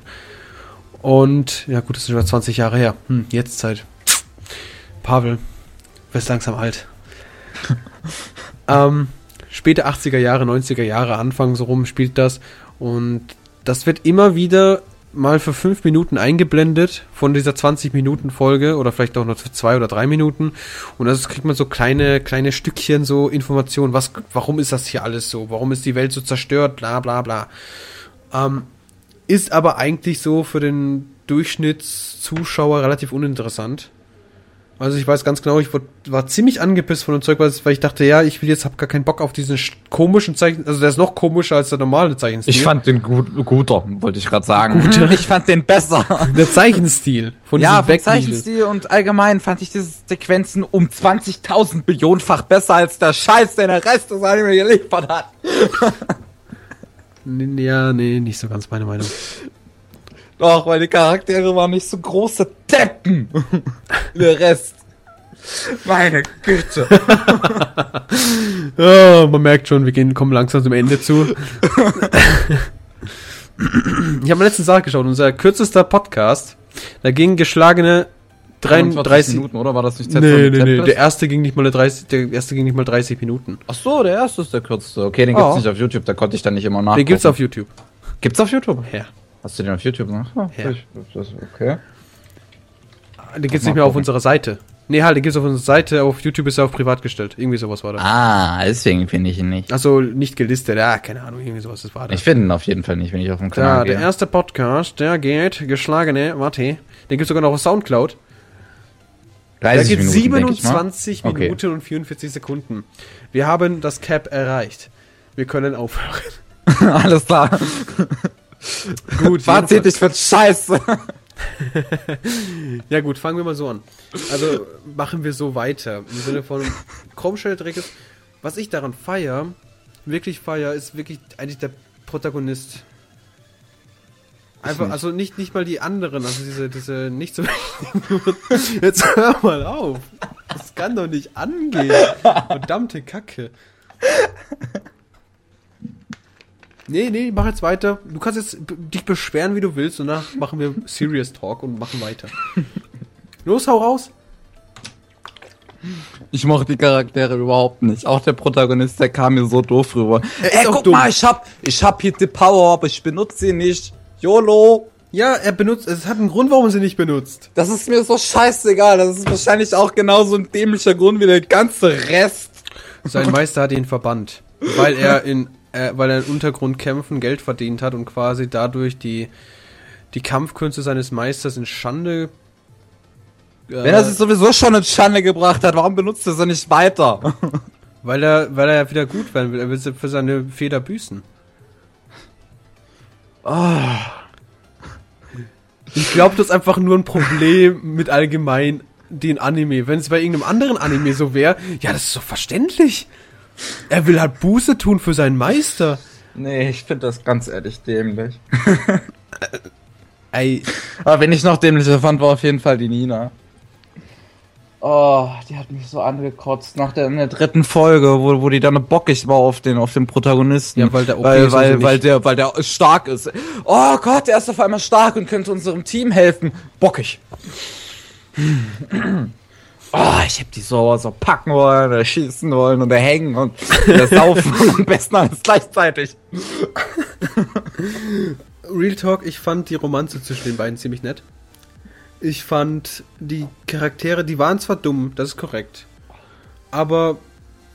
Und, ja gut, das ist über 20 Jahre her. Hm, Jetztzeit. Pavel, wirst langsam alt. ähm, späte 80er Jahre, 90er Jahre, Anfang so rum spielt das. Und das wird immer wieder mal für fünf Minuten eingeblendet von dieser 20 Minuten Folge oder vielleicht auch nur für zwei oder drei Minuten. Und das kriegt man so kleine kleine Stückchen so Informationen was warum ist das hier alles so? Warum ist die Welt so zerstört? Bla bla bla. Ähm, ist aber eigentlich so für den Durchschnittszuschauer relativ uninteressant also ich weiß ganz genau, ich war ziemlich angepisst von dem Zeug, weil ich dachte, ja, ich will jetzt, hab gar keinen Bock auf diesen komischen Zeichen. Also der ist noch komischer als der normale Zeichenstil. Ich fand den gut, guter, wollte ich gerade sagen. Guter. Ich fand den besser. Der Zeichenstil von Ja, vom Zeichenstil und allgemein fand ich diese Sequenzen um 20.000 Billionenfach besser als der Scheiß, den der Rest des Anime geliefert hat. ja, nee, nicht so ganz meine Meinung. Doch, weil die Charaktere waren nicht so große Deppen. Der Rest. Meine Güte. oh, man merkt schon, wir gehen, kommen langsam zum Ende zu. ich habe letztens nachgeschaut, unser kürzester Podcast, da ging geschlagene 33 Minuten, oder? War das nicht Z Nee, nee, nee. Der erste ging nicht mal 30, der erste ging nicht mal 30 Minuten. Ach so, der erste ist der kürzeste. Okay, den gibt's oh. nicht auf YouTube, da konnte ich dann nicht immer nachgucken. Den gibt's auf YouTube. Gibt's auf YouTube? Ja. Hast du den auf YouTube noch? Oh, ja. Das, okay. Den gibt's nicht mehr auf unserer Seite. Nee, halt, den gibt's auf unserer Seite, auf YouTube ist er auf privat gestellt. Irgendwie sowas war das. Ah, deswegen finde ich ihn nicht. Achso, nicht gelistet. Ja, keine Ahnung, irgendwie sowas, das war das. Ich finde ihn auf jeden Fall nicht, wenn ich auf dem Kanal ja, gehe. der erste Podcast, der geht, geschlagene, warte, den gibt's sogar noch auf Soundcloud. 30 da geht Minuten, 27 Minuten okay. und 44 Sekunden. Wir haben das Cap erreicht. Wir können aufhören. Alles klar. Gut. Fazit, ich find's scheiße. ja gut, fangen wir mal so an. Also machen wir so weiter. Im Sinne von Chromshell-Dreck ist, was ich daran feier, wirklich feier, ist wirklich eigentlich der Protagonist. Einfach, also nicht, nicht mal die anderen, also diese, diese nicht so Jetzt hör mal auf. Das kann doch nicht angehen. Verdammte Kacke. Nee, nee, mach jetzt weiter. Du kannst jetzt dich beschweren, wie du willst, und danach machen wir Serious Talk und machen weiter. Los, hau raus! Ich mochte die Charaktere überhaupt nicht. Auch der Protagonist, der kam mir so doof rüber. Ey, guck dumm. mal, ich hab, ich hab hier die Power, aber ich benutze sie nicht. YOLO! Ja, er benutzt, es hat einen Grund, warum er sie nicht benutzt. Das ist mir so scheißegal. Das ist wahrscheinlich auch genauso ein dämlicher Grund wie der ganze Rest. Sein Meister hat ihn verbannt. Weil er in äh, weil er in Untergrundkämpfen Geld verdient hat und quasi dadurch die, die Kampfkünste seines Meisters in Schande. Äh, Wenn er sich sowieso schon in Schande gebracht hat, warum benutzt er sie nicht weiter? weil er, weil er ja wieder gut werden will. Er will für seine Feder büßen. Oh. Ich glaube, das ist einfach nur ein Problem mit allgemein den Anime. Wenn es bei irgendeinem anderen Anime so wäre, ja, das ist so verständlich. Er will halt Buße tun für seinen Meister. Nee, ich finde das ganz ehrlich dämlich. Ey. Aber wenn ich noch dämlicher fand, war auf jeden Fall die Nina. Oh, die hat mich so angekotzt nach der, in der dritten Folge, wo, wo die dann bockig war auf den, auf den Protagonisten. Ja, weil der OP weil, weil, weil der, weil der stark ist. Oh Gott, der ist auf einmal stark und könnte unserem Team helfen. Bockig. Oh, ich hab die so, so packen wollen, oder schießen wollen oder hängen und oder saufen und am besten alles gleichzeitig. Real Talk, ich fand die Romanze zwischen den beiden ziemlich nett. Ich fand die Charaktere, die waren zwar dumm, das ist korrekt. Aber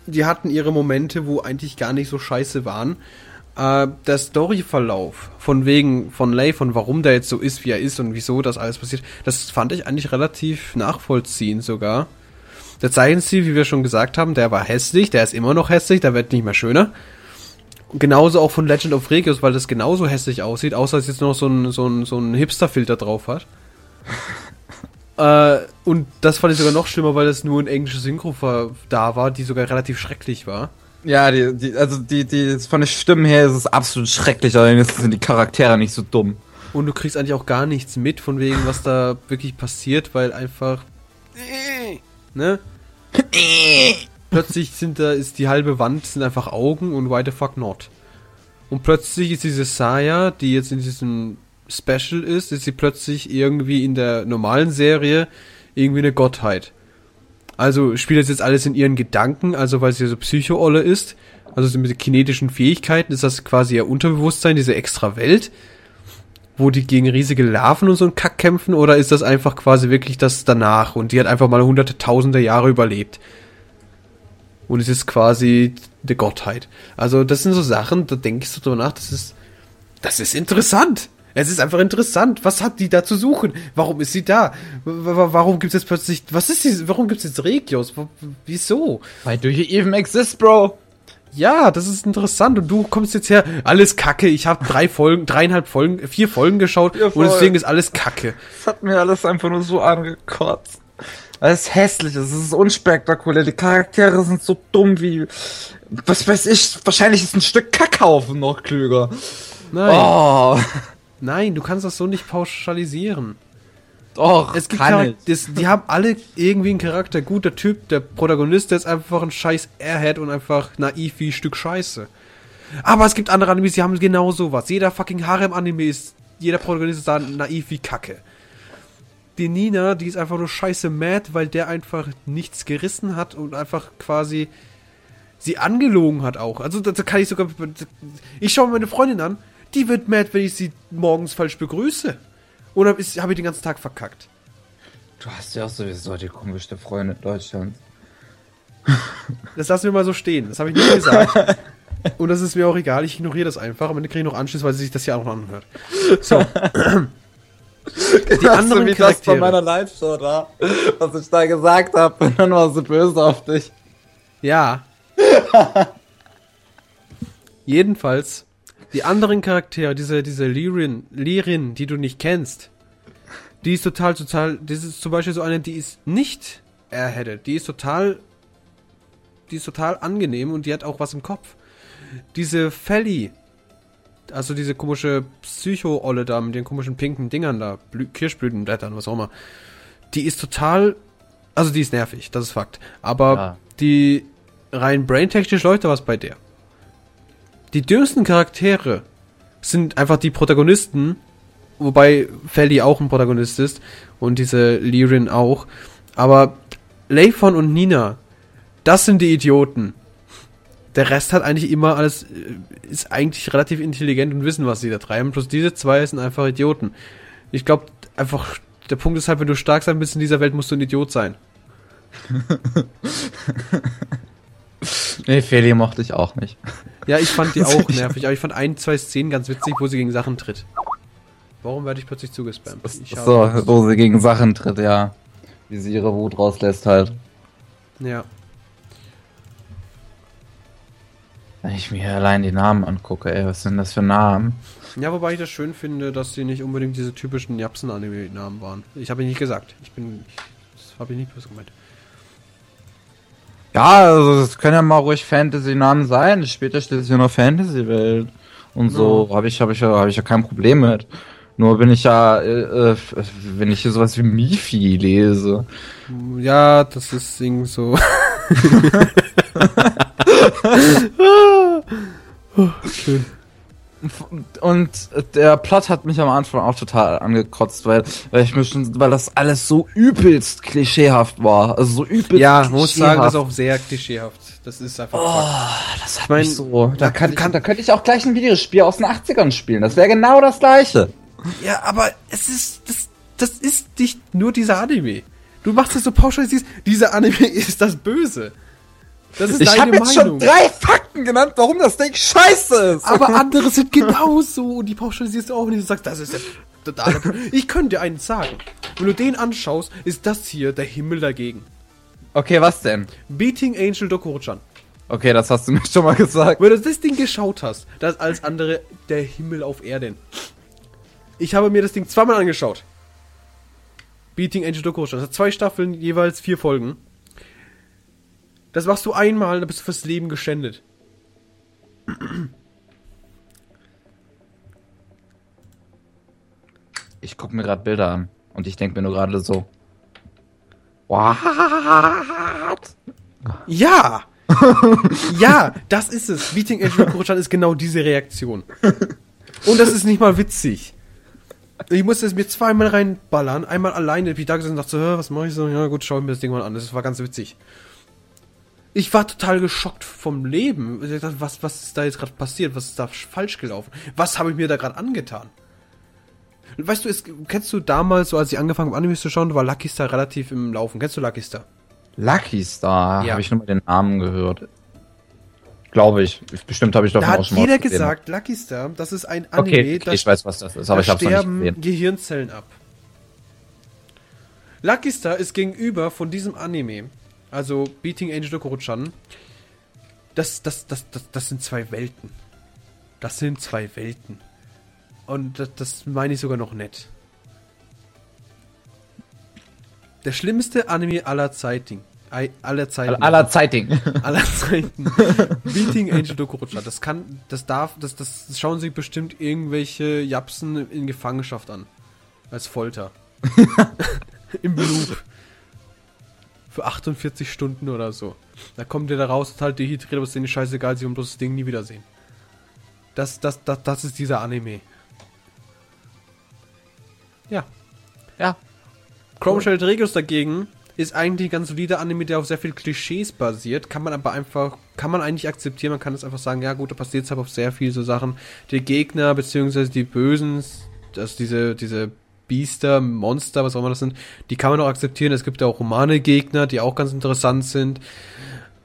die hatten ihre Momente, wo eigentlich gar nicht so scheiße waren äh, der Storyverlauf von wegen von Lay, von warum der jetzt so ist, wie er ist und wieso das alles passiert, das fand ich eigentlich relativ nachvollziehend sogar. Der Zeichenstil, wie wir schon gesagt haben, der war hässlich, der ist immer noch hässlich, der wird nicht mehr schöner. Genauso auch von Legend of Regius, weil das genauso hässlich aussieht, außer dass es jetzt noch so ein, so ein, so ein Hipster-Filter drauf hat. äh, und das fand ich sogar noch schlimmer, weil das nur ein englische Synchro da war, die sogar relativ schrecklich war. Ja, die, die, also die, die, von den Stimmen her ist es absolut schrecklich, jetzt sind die Charaktere nicht so dumm. Und du kriegst eigentlich auch gar nichts mit von wegen, was da wirklich passiert, weil einfach. Ne? plötzlich sind da, ist die halbe Wand, sind einfach Augen und why the fuck not? Und plötzlich ist diese Saya, die jetzt in diesem Special ist, ist sie plötzlich irgendwie in der normalen Serie irgendwie eine Gottheit. Also spielt das jetzt alles in ihren Gedanken, also weil sie so Psycho-Olle ist. Also so mit kinetischen Fähigkeiten ist das quasi ihr Unterbewusstsein, diese extra Welt, wo die gegen riesige Larven und so einen Kack kämpfen, oder ist das einfach quasi wirklich das danach und die hat einfach mal hunderte, tausende Jahre überlebt? Und es ist quasi die Gottheit. Also das sind so Sachen, da denke ich so drüber nach, das ist, das ist interessant. Es ist einfach interessant. Was hat die da zu suchen? Warum ist sie da? Warum gibt es jetzt plötzlich, was ist die, warum gibt es jetzt Regios? Wieso? Why do you even exist, bro? Ja, das ist interessant. Und du kommst jetzt her, alles Kacke. Ich habe drei Folgen, dreieinhalb Folgen, vier Folgen geschaut ja, und deswegen ist alles Kacke. Das hat mir alles einfach nur so angekotzt. Es ist hässlich, es ist unspektakulär. Die Charaktere sind so dumm wie, was weiß ich, wahrscheinlich ist ein Stück Kackhaufen noch klüger. Nein. Oh. Nein, du kannst das so nicht pauschalisieren. Doch, es gibt kann das, die haben alle irgendwie einen Charakter. Guter Typ, der Protagonist, der ist einfach ein scheiß Airhead und einfach naiv wie ein Stück Scheiße. Aber es gibt andere Animes, die haben genau sowas. Jeder fucking Harem-Anime ist, jeder Protagonist ist da naiv wie Kacke. Die Nina, die ist einfach nur scheiße mad, weil der einfach nichts gerissen hat und einfach quasi sie angelogen hat auch. Also da, da kann ich sogar. Ich schaue mir meine Freundin an, die wird mad, wenn ich sie morgens falsch begrüße. Oder habe ich den ganzen Tag verkackt? Du hast ja auch sowieso die komischste Freundin Deutschlands. Das lassen wir mal so stehen. Das habe ich nicht gesagt. Und das ist mir auch egal. Ich ignoriere das einfach. Am Ende kriege ich noch Anschluss, weil sie sich das ja auch noch anhört. So. die anderen wie das von meiner Live-Show da, was ich da gesagt habe. Und dann war sie böse auf dich. Ja. Jedenfalls die anderen Charaktere, diese, diese Lirin, Lirin, die du nicht kennst, die ist total, total, das ist zum Beispiel so eine, die ist nicht airheaded, die ist total, die ist total angenehm und die hat auch was im Kopf. Diese Felly, also diese komische Psycho-Olle da mit den komischen pinken Dingern da, Blü Kirschblütenblättern, was auch immer, die ist total, also die ist nervig, das ist Fakt. Aber ja. die rein braintechnisch läuft da was bei der. Die dümmsten Charaktere sind einfach die Protagonisten, wobei Felly auch ein Protagonist ist und diese Lirin auch. Aber Leifon und Nina, das sind die Idioten. Der Rest hat eigentlich immer alles, äh, ist eigentlich relativ intelligent und wissen, was sie da treiben. Plus diese zwei sind einfach Idioten. Ich glaube, einfach, der Punkt ist halt, wenn du stark sein willst in dieser Welt, musst du ein Idiot sein. nee, Feli mochte ich auch nicht. Ja, ich fand die auch nervig, aber ich fand ein, zwei Szenen ganz witzig, wo sie gegen Sachen tritt. Warum werde ich plötzlich zugespammt? Ich so, wo sie gegen Sachen tritt, ja. Wie sie ihre Wut rauslässt halt. Ja. Wenn ich mir allein die Namen angucke, ey, was sind das für Namen? Ja, wobei ich das schön finde, dass sie nicht unbedingt diese typischen Japsen-Anime-Namen waren. Ich habe ihn nicht gesagt. Ich bin. Das habe ich nicht böse gemeint. Ja, also das können ja mal ruhig Fantasy-Namen sein. Später steht es ja noch Fantasy-Welt. Und so ja. habe ich, hab ich, hab ich ja kein Problem mit. Nur bin ich ja, äh, äh, wenn ich hier sowas wie Mifi lese. Ja, das ist irgendwie so. oh, schön. Und der Plot hat mich am Anfang auch total angekotzt, weil, weil ich mir schon, weil das alles so übelst klischeehaft war. Also so übelst Ja, muss sagen, das ist auch sehr klischeehaft. Das ist einfach. Oh, das hat ich mein, mich so. Da, kann, kann, da könnte ich auch gleich ein Videospiel aus den 80ern spielen. Das wäre genau das gleiche. Ja, aber es ist. Das, das ist nicht nur dieser Anime. Du machst das so pauschalisiert. Dieser Anime ist das Böse. Das ist ich habe jetzt schon drei Fakten genannt, warum das Ding scheiße ist. Aber andere sind genauso und die pauschalisierst du auch nicht. Du sagst, das ist der totale. ich könnte dir einen sagen. Wenn du den anschaust, ist das hier der Himmel dagegen. Okay, was denn? Beating Angel Dokuro-chan. Okay, das hast du mir schon mal gesagt. Wenn du das Ding geschaut hast, das ist alles andere der Himmel auf Erden. Ich habe mir das Ding zweimal angeschaut. Beating Angel Dokuro-chan. Das hat zwei Staffeln, jeweils vier Folgen. Das machst du einmal, dann bist du fürs Leben geschändet. Ich gucke mir gerade Bilder an und ich denke mir nur gerade so. What? Ja! ja, das ist es. Meeting Edge Kuruchan ist genau diese Reaktion. Und das ist nicht mal witzig. ich musste es mir zweimal reinballern. Einmal alleine, wie ich da gesessen und dachte, was mache ich so? Ja gut, schau ich mir das Ding mal an. Das war ganz witzig. Ich war total geschockt vom Leben. Was, was ist da jetzt gerade passiert? Was ist da falsch gelaufen? Was habe ich mir da gerade angetan? Weißt du, ist, kennst du damals, so als ich angefangen habe, Animes zu schauen, war Lucky Star relativ im Laufen. Kennst du Lucky Star? Lucky Star? Ja. Habe ich nur mal den Namen gehört. Glaube ich. Bestimmt habe ich doch da hat jeder gesagt, Lucky Star, das ist ein Anime, okay, okay, ich weiß, was das ist, aber ich habe es nicht gesehen. Gehirnzellen ab. Lucky Star ist gegenüber von diesem Anime, also Beating Angel Dokuruchan, das, das, das, das, das sind zwei Welten. Das sind zwei Welten. Und das, das meine ich sogar noch nett. Der schlimmste Anime aller Zeiten aller Zeiten. Aller Zeiten. aller Zeiten. Beating Angel Dokurucha. Das kann, das darf, das, das schauen sich bestimmt irgendwelche Japsen in Gefangenschaft an. Als Folter. Im Loop. Für 48 Stunden oder so. Da kommt der da raus, total dehydriert, aber ist denen scheißegal, sie wollen bloß das Ding nie wiedersehen. Das, das, das, das ist dieser Anime. Ja. Ja. Chrome Shell Regus dagegen ist eigentlich ein ganz solider Anime, der auf sehr viel Klischees basiert. Kann man aber einfach, kann man eigentlich akzeptieren. Man kann es einfach sagen, ja gut, da passiert es halt auf sehr viel so Sachen. Die Gegner, beziehungsweise die Bösen, also diese, diese Biester, Monster, was auch immer das sind, die kann man auch akzeptieren. Es gibt auch humane Gegner, die auch ganz interessant sind.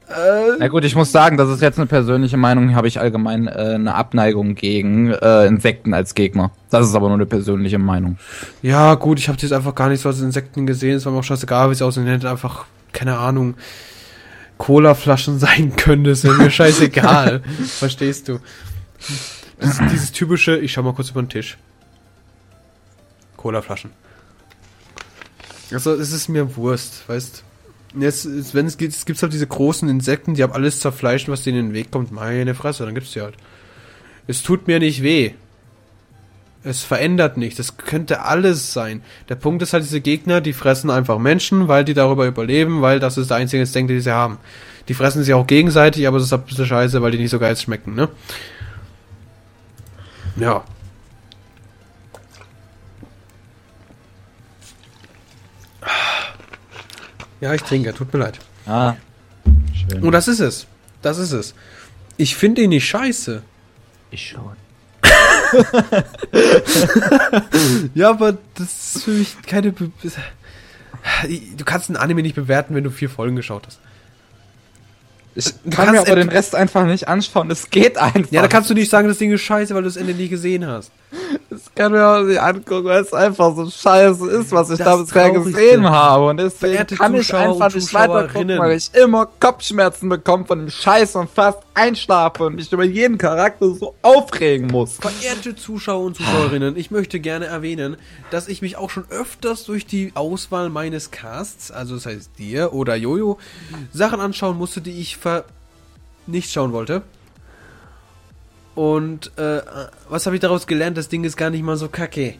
Äh, Na gut, ich muss sagen, das ist jetzt eine persönliche Meinung, habe ich allgemein äh, eine Abneigung gegen äh, Insekten als Gegner. Das ist aber nur eine persönliche Meinung. Ja, gut, ich habe jetzt einfach gar nicht so als Insekten gesehen, es war mir auch scheißegal, wie sie aussehen, hätte einfach, keine Ahnung, Cola-Flaschen sein können, das wäre mir scheißegal. Verstehst du? Das dieses typische, ich schau mal kurz über den Tisch. Cola-Flaschen. Also, es ist mir Wurst, weißt Jetzt, wenn es gibt, es gibt halt diese großen Insekten, die haben alles zerfleischen, was denen in den Weg kommt. Meine Fresse, dann gibt's die halt. Es tut mir nicht weh. Es verändert nichts. Das könnte alles sein. Der Punkt ist halt, diese Gegner, die fressen einfach Menschen, weil die darüber überleben, weil das ist der einzige Instinkt, den sie haben. Die fressen sich auch gegenseitig, aber das ist ein bisschen scheiße, weil die nicht so geil schmecken, ne? Ja. Ja, ich trinke, tut mir leid. Ah, schön. Und das ist es. Das ist es. Ich finde ihn nicht scheiße. Ich schon. ja, aber das ist für mich keine. Be du kannst einen Anime nicht bewerten, wenn du vier Folgen geschaut hast. Ich kann mir aber den Rest einfach nicht anschauen. Es geht einfach. Ja, da kannst du nicht sagen, das Ding ist scheiße, weil du das Ende nie gesehen hast. Das kann mir auch nicht angucken, weil es einfach so scheiße ist, was ich das da bisher gesehen habe. Und deswegen Verehrte kann Zuschauer ich einfach nicht weiter gucken, weil ich immer Kopfschmerzen bekomme von dem Scheiß und fast einschlafe und mich über jeden Charakter so aufregen muss. Verehrte Zuschauer und Zuschauerinnen, ich möchte gerne erwähnen, dass ich mich auch schon öfters durch die Auswahl meines Casts, also das heißt dir oder Jojo, Sachen anschauen musste, die ich ver nicht schauen wollte. Und äh, was habe ich daraus gelernt? Das Ding ist gar nicht mal so kacke.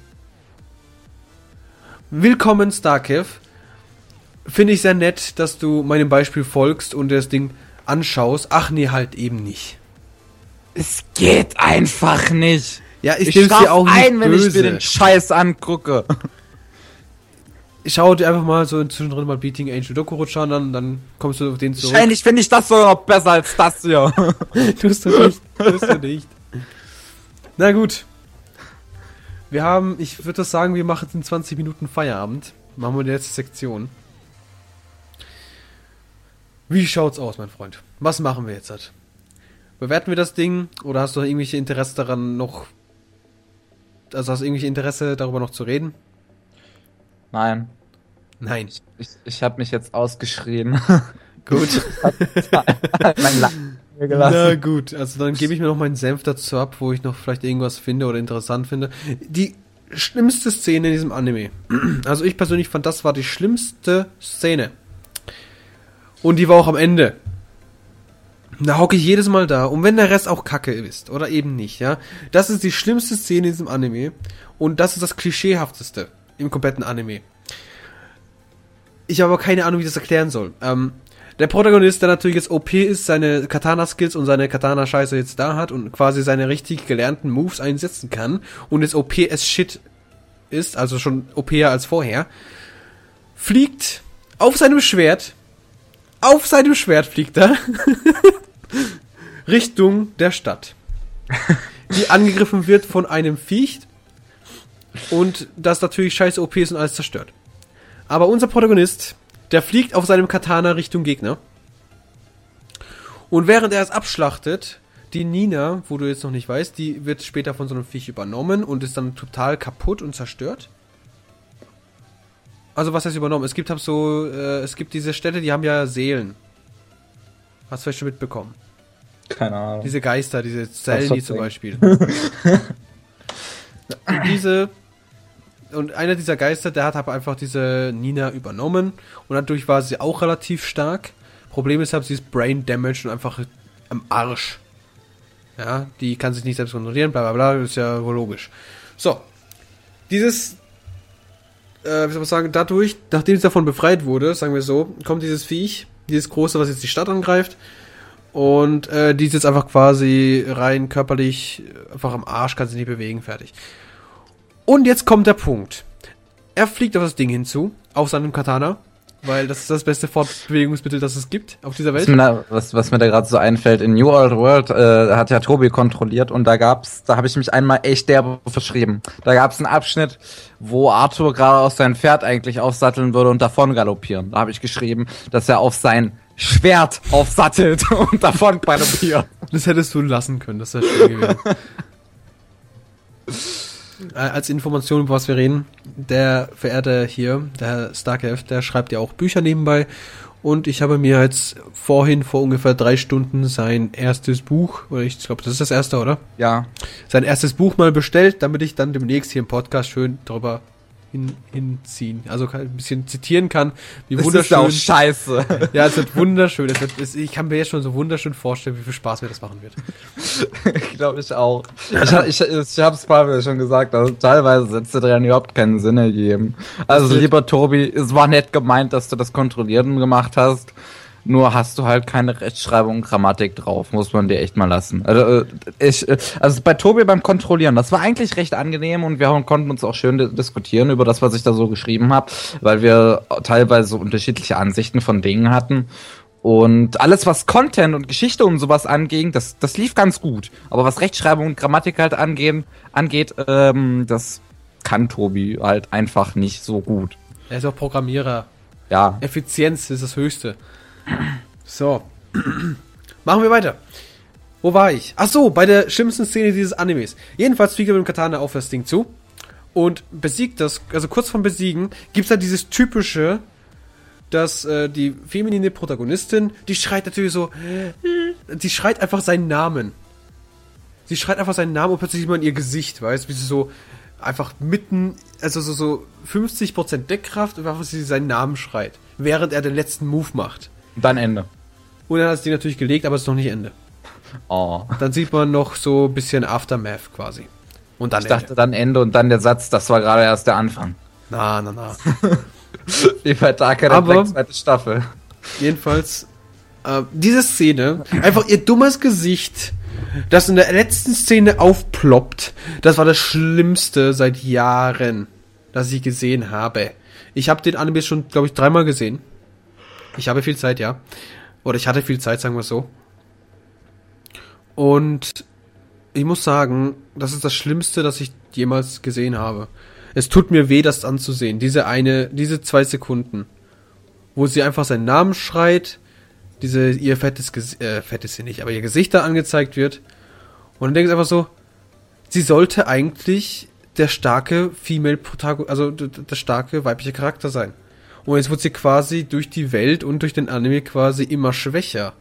Willkommen, Starkev. Finde ich sehr nett, dass du meinem Beispiel folgst und das Ding anschaust. Ach nee, halt eben nicht. Es geht einfach nicht. Ja, ich, ich dir auch nicht ein, wenn böse. ich mir den Scheiß angucke schau dir einfach mal so zwischendrin mal Beating Angel Dokurutscha an, dann, dann kommst du auf den zurück. Wahrscheinlich finde ich das sogar noch besser als das hier. tust du nicht, tust du nicht. Na gut. Wir haben, ich würde das sagen, wir machen in 20 Minuten Feierabend. Machen wir die letzte Sektion. Wie schaut's aus, mein Freund? Was machen wir jetzt? Halt? Bewerten wir das Ding oder hast du irgendwelche Interesse daran noch also hast du irgendwelche Interesse darüber noch zu reden? Nein. Nein. Ich, ich, ich habe mich jetzt ausgeschrien. Gut. Na gut, also dann gebe ich mir noch meinen Senf dazu ab, wo ich noch vielleicht irgendwas finde oder interessant finde. Die schlimmste Szene in diesem Anime. Also ich persönlich fand, das war die schlimmste Szene. Und die war auch am Ende. Da hocke ich jedes Mal da. Und wenn der Rest auch kacke ist, oder eben nicht, ja. Das ist die schlimmste Szene in diesem Anime. Und das ist das Klischeehafteste im kompletten Anime. Ich habe aber keine Ahnung, wie ich das erklären soll. Ähm, der Protagonist, der natürlich jetzt OP ist, seine Katana-Skills und seine Katana-Scheiße jetzt da hat und quasi seine richtig gelernten Moves einsetzen kann und jetzt OP as shit ist, also schon OP als vorher, fliegt auf seinem Schwert, auf seinem Schwert fliegt er, Richtung der Stadt, die angegriffen wird von einem Viech und das natürlich scheiße OP ist und alles zerstört. Aber unser Protagonist, der fliegt auf seinem Katana Richtung Gegner. Und während er es abschlachtet, die Nina, wo du jetzt noch nicht weißt, die wird später von so einem Viech übernommen und ist dann total kaputt und zerstört. Also was heißt übernommen? Es gibt halt so, äh, es gibt diese Städte, die haben ja Seelen. Hast du vielleicht schon mitbekommen? Keine Ahnung. Diese Geister, diese Zelni zum Beispiel. diese und einer dieser Geister, der hat aber einfach diese Nina übernommen und dadurch war sie auch relativ stark. Problem ist halt, sie ist brain damaged und einfach am Arsch. Ja, die kann sich nicht selbst kontrollieren, bla bla bla, ist ja wohl logisch. So, dieses, äh, wie soll man sagen, dadurch, nachdem sie davon befreit wurde, sagen wir so, kommt dieses Viech, dieses große, was jetzt die Stadt angreift, und äh, die ist jetzt einfach quasi rein körperlich einfach am Arsch, kann sich nicht bewegen, fertig. Und jetzt kommt der Punkt. Er fliegt auf das Ding hinzu, auf seinem Katana, weil das ist das beste Fortbewegungsmittel, das es gibt auf dieser Welt. Was mir da, was, was mir da gerade so einfällt, in New Old World äh, hat ja Tobi kontrolliert und da gab's, da habe ich mich einmal echt derbe verschrieben. Da gab's einen Abschnitt, wo Arthur gerade aus seinem Pferd eigentlich aufsatteln würde und davon galoppieren. Da habe ich geschrieben, dass er auf sein Schwert aufsattelt und davon galoppiert. Das hättest du lassen können, das wäre schön gewesen. äh, als Information, über was wir reden, der verehrte hier, der Starkev, der schreibt ja auch Bücher nebenbei. Und ich habe mir jetzt vorhin vor ungefähr drei Stunden sein erstes Buch, oder ich glaube, das ist das erste, oder? Ja. Sein erstes Buch mal bestellt, damit ich dann demnächst hier im Podcast schön drüber hin, hinziehen. Also ein bisschen zitieren kann, wie Das wunderschön. ist auch scheiße. ja, es wird wunderschön. Es wird, es, ich kann mir jetzt schon so wunderschön vorstellen, wie viel Spaß mir das machen wird. Glaube ich auch. Ich, ich, ich habe es Pavel schon gesagt, also teilweise Sätze dran überhaupt keinen Sinn ergeben. Also lieber Tobi, es war nett gemeint, dass du das Kontrollieren gemacht hast. Nur hast du halt keine Rechtschreibung und Grammatik drauf, muss man dir echt mal lassen. Also, äh, ich, äh, also bei Tobi beim Kontrollieren, das war eigentlich recht angenehm und wir konnten uns auch schön di- diskutieren über das, was ich da so geschrieben habe, weil wir teilweise so unterschiedliche Ansichten von Dingen hatten. Und alles, was Content und Geschichte und sowas anging, das, das lief ganz gut. Aber was Rechtschreibung und Grammatik halt angehen, angeht, ähm, das kann Tobi halt einfach nicht so gut. Er ist auch Programmierer. Ja. Effizienz ist das Höchste. So. Machen wir weiter. Wo war ich? Ach so, bei der schlimmsten Szene dieses Animes. Jedenfalls fliegt er mit dem Katana auf das Ding zu und besiegt das, also kurz vom Besiegen, gibt's da dieses typische, dass äh, die feminine Protagonistin, die schreit natürlich so, die schreit einfach seinen Namen. Sie schreit einfach seinen Namen und plötzlich sieht man ihr Gesicht, weißt, wie sie so einfach mitten, also so, so 50% Deckkraft und einfach sie seinen Namen schreit, während er den letzten Move macht. Und dann Ende. Und dann hat es die natürlich gelegt, aber es ist noch nicht Ende. Oh. Dann sieht man noch so ein bisschen Aftermath quasi. Und dann Ich dachte dann Ende und dann der Satz, das war gerade erst der Anfang. Na, na, na. Wie bei Dark Knight Aber- Black zweite Staffel. Jedenfalls, äh, diese Szene, einfach ihr dummes Gesicht, das in der letzten Szene aufploppt, das war das Schlimmste seit Jahren, das ich gesehen habe. Ich habe den Anime schon, glaube ich, dreimal gesehen. Ich habe viel Zeit, ja. Oder ich hatte viel Zeit, sagen wir es so. Und ich muss sagen, das ist das Schlimmste, das ich jemals gesehen habe. Es tut mir weh, das anzusehen. Diese eine, diese zwei Sekunden wo sie einfach seinen Namen schreit, diese ihr fettes Gesicht, äh, fett ist sie nicht, aber ihr Gesicht da angezeigt wird. Und dann denkst du einfach so, sie sollte eigentlich der starke Female Protagonist, also der starke weibliche Charakter sein. Und jetzt wird sie quasi durch die Welt und durch den Anime quasi immer schwächer.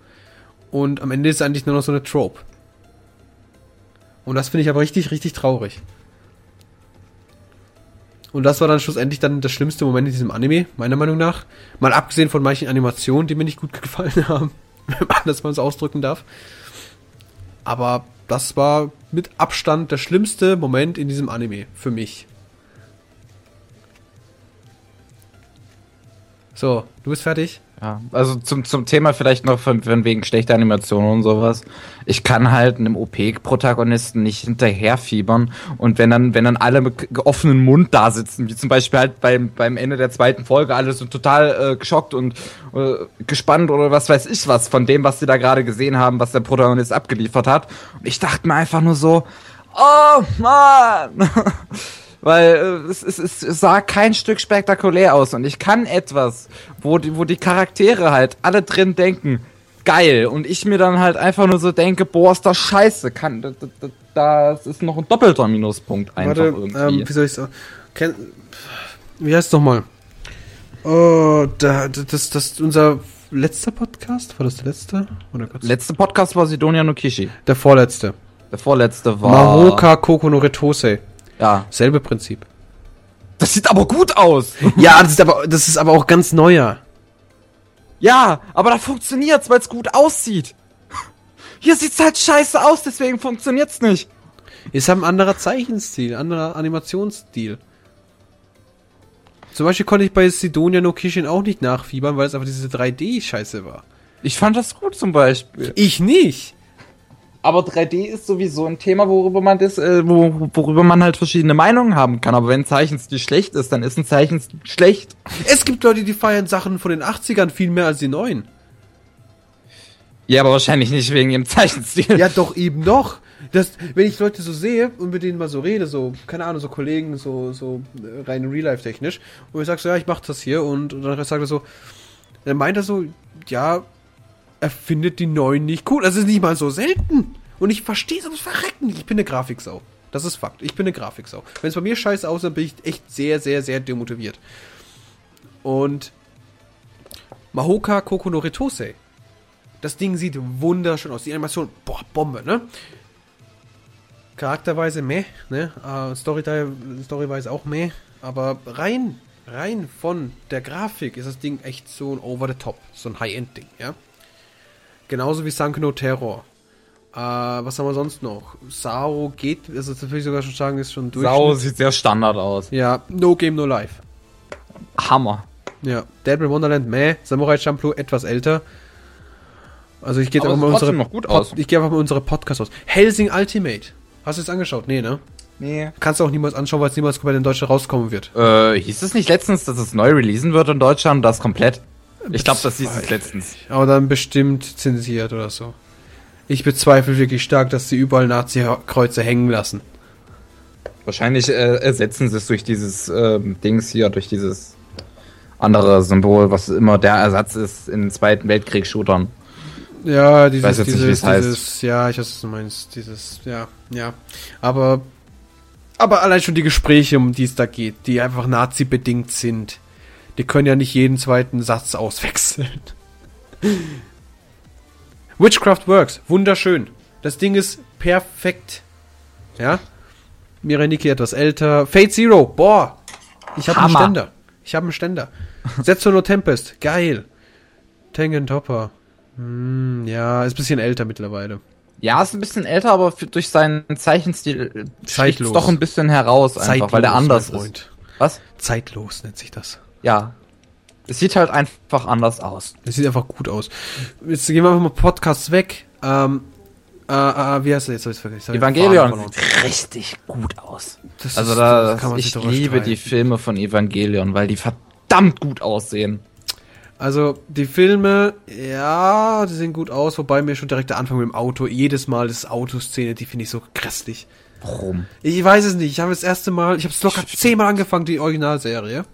Und am Ende ist sie eigentlich nur noch so eine Trope. Und das finde ich aber richtig, richtig traurig. Und das war dann schlussendlich dann das schlimmste Moment in diesem Anime, meiner Meinung nach. Mal abgesehen von manchen Animationen, die mir nicht gut gefallen haben, wenn man das mal so ausdrücken darf. Aber das war mit Abstand der schlimmste Moment in diesem Anime für mich. So, du bist fertig? Ja, also zum, zum Thema vielleicht noch von, von wegen schlechter Animation und sowas. Ich kann halt einem OP-Protagonisten nicht hinterherfiebern und wenn dann, wenn dann alle mit offenem Mund da sitzen, wie zum Beispiel halt beim, beim Ende der zweiten Folge, alle sind total äh, geschockt und äh, gespannt oder was weiß ich was von dem, was sie da gerade gesehen haben, was der Protagonist abgeliefert hat. Und ich dachte mir einfach nur so, oh Mann! weil äh, es, es, es sah kein Stück spektakulär aus und ich kann etwas, wo die, wo die Charaktere halt alle drin denken, geil und ich mir dann halt einfach nur so denke, boah, ist das scheiße, kann, das, das, das ist noch ein doppelter Minuspunkt einfach Warte, irgendwie. Ähm, wie soll ich sagen? Wie heißt es nochmal? Oh, da, das, das, unser letzter Podcast? War das der letzte? Oder letzte Podcast war Sidonia no Kishi. Der vorletzte. Der vorletzte war. No Retose. Ja. Selbe Prinzip. Das sieht aber gut aus. ja, das ist aber, das ist aber auch ganz neuer. Ja, aber da funktioniert's, weil es gut aussieht. Hier sieht's halt scheiße aus, deswegen funktioniert's nicht. Ist halt ein anderer Zeichenstil, anderer Animationsstil. Zum Beispiel konnte ich bei Sidonia no Kishin auch nicht nachfiebern, weil es einfach diese 3D-Scheiße war. Ich fand das gut zum Beispiel. Ich nicht. Aber 3D ist sowieso ein Thema, worüber man das, äh, wo, worüber man halt verschiedene Meinungen haben kann. Aber wenn ein Zeichenstil schlecht ist, dann ist ein Zeichenstil schlecht. Es gibt Leute, die feiern Sachen von den 80ern viel mehr als die neuen. Ja, aber wahrscheinlich nicht wegen ihrem Zeichenstil. Ja, doch eben doch. Das, wenn ich Leute so sehe und mit denen mal so rede, so, keine Ahnung, so Kollegen, so, so äh, rein real-life-technisch, und ich sag so, ja, ich mach das hier, und, und dann sagt er so, dann meint er so, ja, er findet die neuen nicht cool. Das ist nicht mal so selten. Und ich verstehe es ums Verrecken. Ich bin eine Grafiksau. Das ist Fakt. Ich bin eine Grafiksau. Wenn es bei mir scheiße aussieht, bin ich echt sehr, sehr, sehr demotiviert. Und Mahoka Kokonoritose. Das Ding sieht wunderschön aus. Die Animation, boah, Bombe, ne? Charakterweise meh, ne? Uh, Storyweise auch meh. Aber rein, rein von der Grafik ist das Ding echt so ein over the top. So ein High-End-Ding, ja? Genauso wie Sankuno Terror. Äh, was haben wir sonst noch? Sao geht, also das würde ich sogar schon sagen, ist schon durch. Sao sieht sehr Standard aus. Ja, No Game, No Life. Hammer. Ja, Deadman Wonderland, meh. Samurai Champloo, etwas älter. Also ich gehe einfach mal unsere noch gut aus. ich gehe einfach mal unsere Podcast aus. Helsing Ultimate. Hast du es angeschaut? Nee, ne? Nee. Kannst du auch niemals anschauen, weil es niemals komplett in Deutschland rauskommen wird. Äh, hieß es nicht letztens, dass es neu releasen wird in Deutschland, das komplett? Ich glaube, das hieß es letztens. Aber dann bestimmt zensiert oder so. Ich bezweifle wirklich stark, dass sie überall Nazi-Kreuze hängen lassen. Wahrscheinlich äh, ersetzen sie es durch dieses ähm, Dings hier, durch dieses andere Symbol, was immer der Ersatz ist in Zweiten Weltkrieg-Shootern. Ja, dieses, weiß jetzt dieses, nicht, dieses, heißt. ja, ich weiß, was du meinst, dieses, ja, ja. Aber, aber allein schon die Gespräche, um die es da geht, die einfach Nazi-bedingt sind, die können ja nicht jeden zweiten Satz auswechseln. Witchcraft Works, wunderschön. Das Ding ist perfekt. Ja? Mireniki etwas älter. Fate Zero, boah. Ich habe einen Ständer. Ich habe einen Ständer. Setzo no Tempest, geil. Tengen Topper. Hm, ja, ist ein bisschen älter mittlerweile. Ja, ist ein bisschen älter, aber durch seinen Zeichenstil sticht doch ein bisschen heraus, einfach, Zeitlos, weil der anders ist. Was? Zeitlos nennt sich das. Ja, es sieht halt einfach anders aus. Es sieht einfach gut aus. Jetzt gehen wir einfach mal Podcasts weg. Ähm, äh, äh, wie heißt der jetzt? Vergessen. Evangelion sieht richtig gut aus. Das also ist, da, das ich liebe streiten. die Filme von Evangelion, weil die verdammt gut aussehen. Also die Filme, ja, die sehen gut aus, wobei mir schon direkt der Anfang mit dem Auto, jedes Mal das Autoszene, die finde ich so grässlich. Warum? Ich weiß es nicht. Ich habe das erste Mal, ich habe es locker zehnmal angefangen, die Originalserie.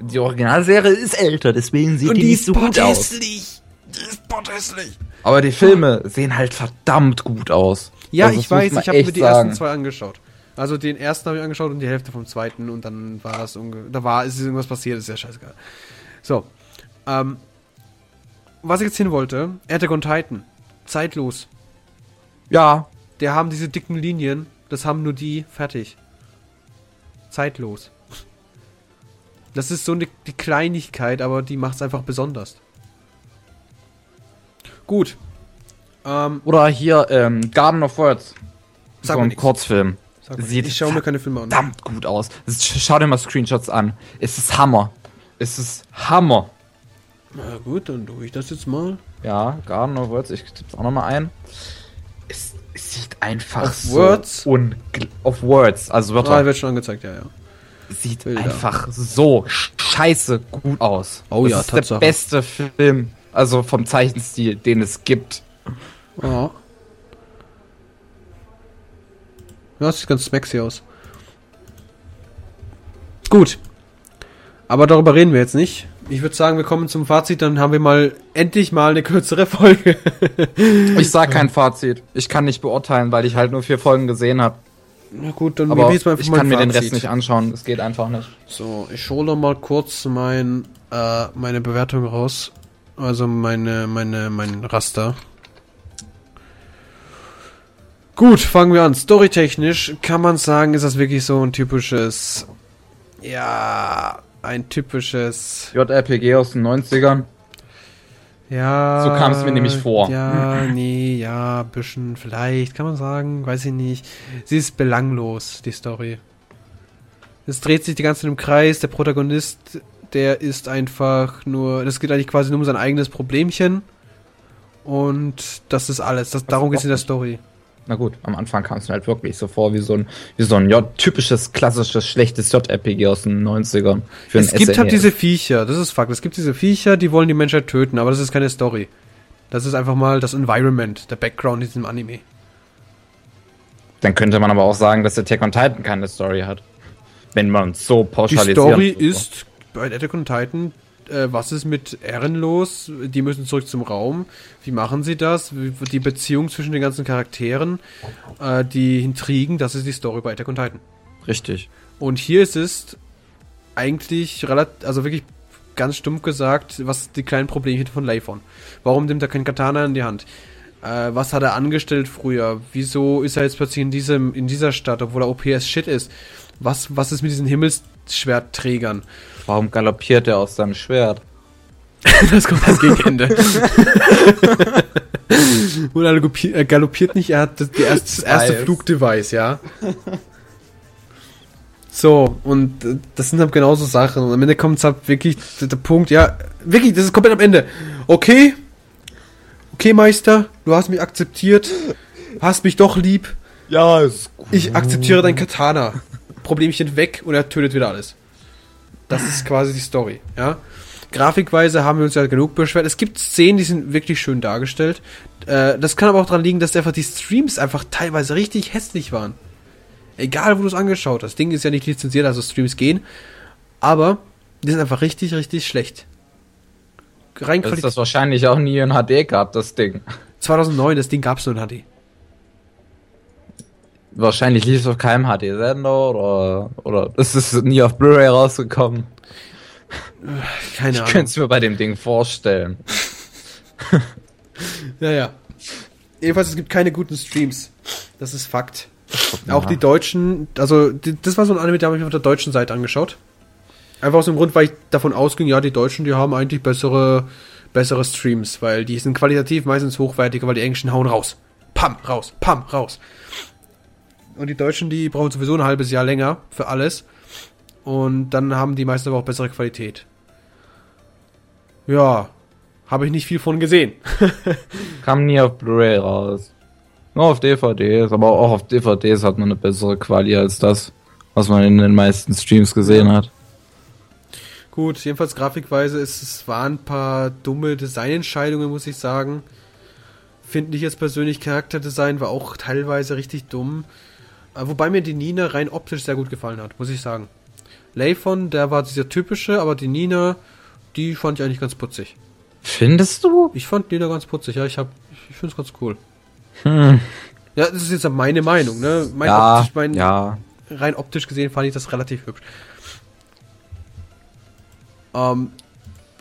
Die Originalserie ist älter, deswegen sieht Und die, die nicht so gut aus. Die ist potthässlich. Aber die Filme sehen halt verdammt gut aus. Ja, also, ich weiß, ich habe mir die sagen. ersten zwei angeschaut. Also den ersten habe ich angeschaut und die Hälfte vom zweiten und dann war es da war ist irgendwas passiert, ist ja scheißegal. So, ähm, was ich jetzt hin wollte, Attack on Titan, zeitlos. Ja. Der haben diese dicken Linien, das haben nur die fertig. Zeitlos. Das ist so eine die Kleinigkeit, aber die macht es einfach besonders. Gut. Ähm, Oder hier ähm, Garden of Words. so ein Kurzfilm. Sieht ich schaue mir keine Filme an. Verdammt gut aus. Schau dir mal Screenshots an. Es ist Hammer. Es ist Hammer. Na gut, dann tue ich das jetzt mal. Ja, Garden of Words, ich tippe es auch nochmal ein. Es, es, sieht einfach auf so Words? Auf Words, also Wörter. Ah, wird schon angezeigt, ja, ja. Sieht Bilder. einfach so scheiße gut aus. Oh das ja, ist Tatsache. der beste Film, also vom Zeichenstil, den es gibt. Ja. Ja, sieht ganz smexy aus. Gut. Aber darüber reden wir jetzt nicht. Ich würde sagen, wir kommen zum Fazit, dann haben wir mal endlich mal eine kürzere Folge. ich sag kein Fazit. Ich kann nicht beurteilen, weil ich halt nur vier Folgen gesehen habe. Na gut, dann Aber ich kann Fazit. mir den Rest nicht anschauen. Das geht einfach nicht. So, ich hole mal kurz mein, äh, meine Bewertung raus. Also meine, meine, mein Raster. Gut, fangen wir an. Storytechnisch kann man sagen, ist das wirklich so ein typisches, ja, ein typisches JRPG aus den 90ern. Ja. So kam es mir nämlich vor. Ja, nee, ja, bisschen, vielleicht, kann man sagen, weiß ich nicht. Sie ist belanglos, die Story. Es dreht sich die ganze Zeit im Kreis, der Protagonist, der ist einfach nur, das geht eigentlich quasi nur um sein eigenes Problemchen. Und das ist alles. Das, darum geht es in der Story na gut, am Anfang kam es mir halt wirklich so vor wie so ein, wie so ein ja, typisches, klassisches, schlechtes JRPG aus den 90ern. Für es gibt halt diese Viecher, das ist Fakt. Es gibt diese Viecher, die wollen die Menschheit töten, aber das ist keine Story. Das ist einfach mal das Environment, der Background in diesem Anime. Dann könnte man aber auch sagen, dass Attack on Titan keine Story hat. Wenn man so pauschalisiert. Die Story ist bei Attack on Titan äh, was ist mit Ehren los? Die müssen zurück zum Raum. Wie machen sie das? Die Beziehung zwischen den ganzen Charakteren, äh, die Intrigen, das ist die Story bei Attack on Titan. Richtig. Und hier ist es eigentlich relativ, also wirklich ganz stumpf gesagt, was die kleinen Probleme von Leifon. Warum nimmt er kein Katana in die Hand? Äh, was hat er angestellt früher? Wieso ist er jetzt plötzlich in diesem, in dieser Stadt, obwohl er OPS Shit ist? Was, was ist mit diesen Himmelsschwertträgern? Warum galoppiert er aus seinem Schwert? das kommt als Gegenende. Und er galoppiert nicht, er hat das, erste, das erste Flugdevice, ja. So, und das sind halt genauso Sachen. Und am Ende kommt es halt wirklich der, der, Punkt, ja, wirklich, das ist komplett am Ende. Okay, okay, Meister, du hast mich akzeptiert, hast mich doch lieb. Ja, ist gut. Ich akzeptiere dein Katana. Problemchen weg und er tötet wieder alles. Das ist quasi die Story, ja. Grafikweise haben wir uns ja genug beschwert. Es gibt Szenen, die sind wirklich schön dargestellt. Äh, das kann aber auch daran liegen, dass einfach die Streams einfach teilweise richtig hässlich waren. Egal, wo du es angeschaut hast. Das Ding ist ja nicht lizenziert, also Streams gehen. Aber die sind einfach richtig, richtig schlecht. Rein das ist das wahrscheinlich auch nie in HD gehabt, das Ding. 2009, das Ding gab es nur in HD. Wahrscheinlich lief es auf keinem HD-Sender oder, oder ist es nie auf Blu-ray rausgekommen. Keine ich Ahnung. Ich könnte es mir bei dem Ding vorstellen. naja. Jedenfalls, es gibt keine guten Streams. Das ist Fakt. Ja. Auch die Deutschen, also die, das war so ein Anime, der habe ich auf der deutschen Seite angeschaut. Einfach aus dem Grund, weil ich davon ausging, ja, die Deutschen, die haben eigentlich bessere, bessere Streams, weil die sind qualitativ meistens hochwertiger, weil die Englischen hauen raus. Pam, raus, pam, raus. Und die Deutschen, die brauchen sowieso ein halbes Jahr länger für alles. Und dann haben die meisten aber auch bessere Qualität. Ja, habe ich nicht viel von gesehen. Kam nie auf Blu-ray raus. Nur auf DVDs, aber auch auf DVDs hat man eine bessere Quali als das, was man in den meisten Streams gesehen hat. Gut, jedenfalls grafikweise ist es waren ein paar dumme Designentscheidungen, muss ich sagen. Finde ich jetzt persönlich Charakterdesign war auch teilweise richtig dumm. Wobei mir die Nina rein optisch sehr gut gefallen hat, muss ich sagen. Layfon, der war dieser typische, aber die Nina, die fand ich eigentlich ganz putzig. Findest du? Ich fand Nina ganz putzig, ja, ich hab, ich find's ganz cool. Hm. Ja, das ist jetzt meine Meinung, ne? Mein ja, optisch, mein, ja. Rein optisch gesehen fand ich das relativ hübsch. Ähm,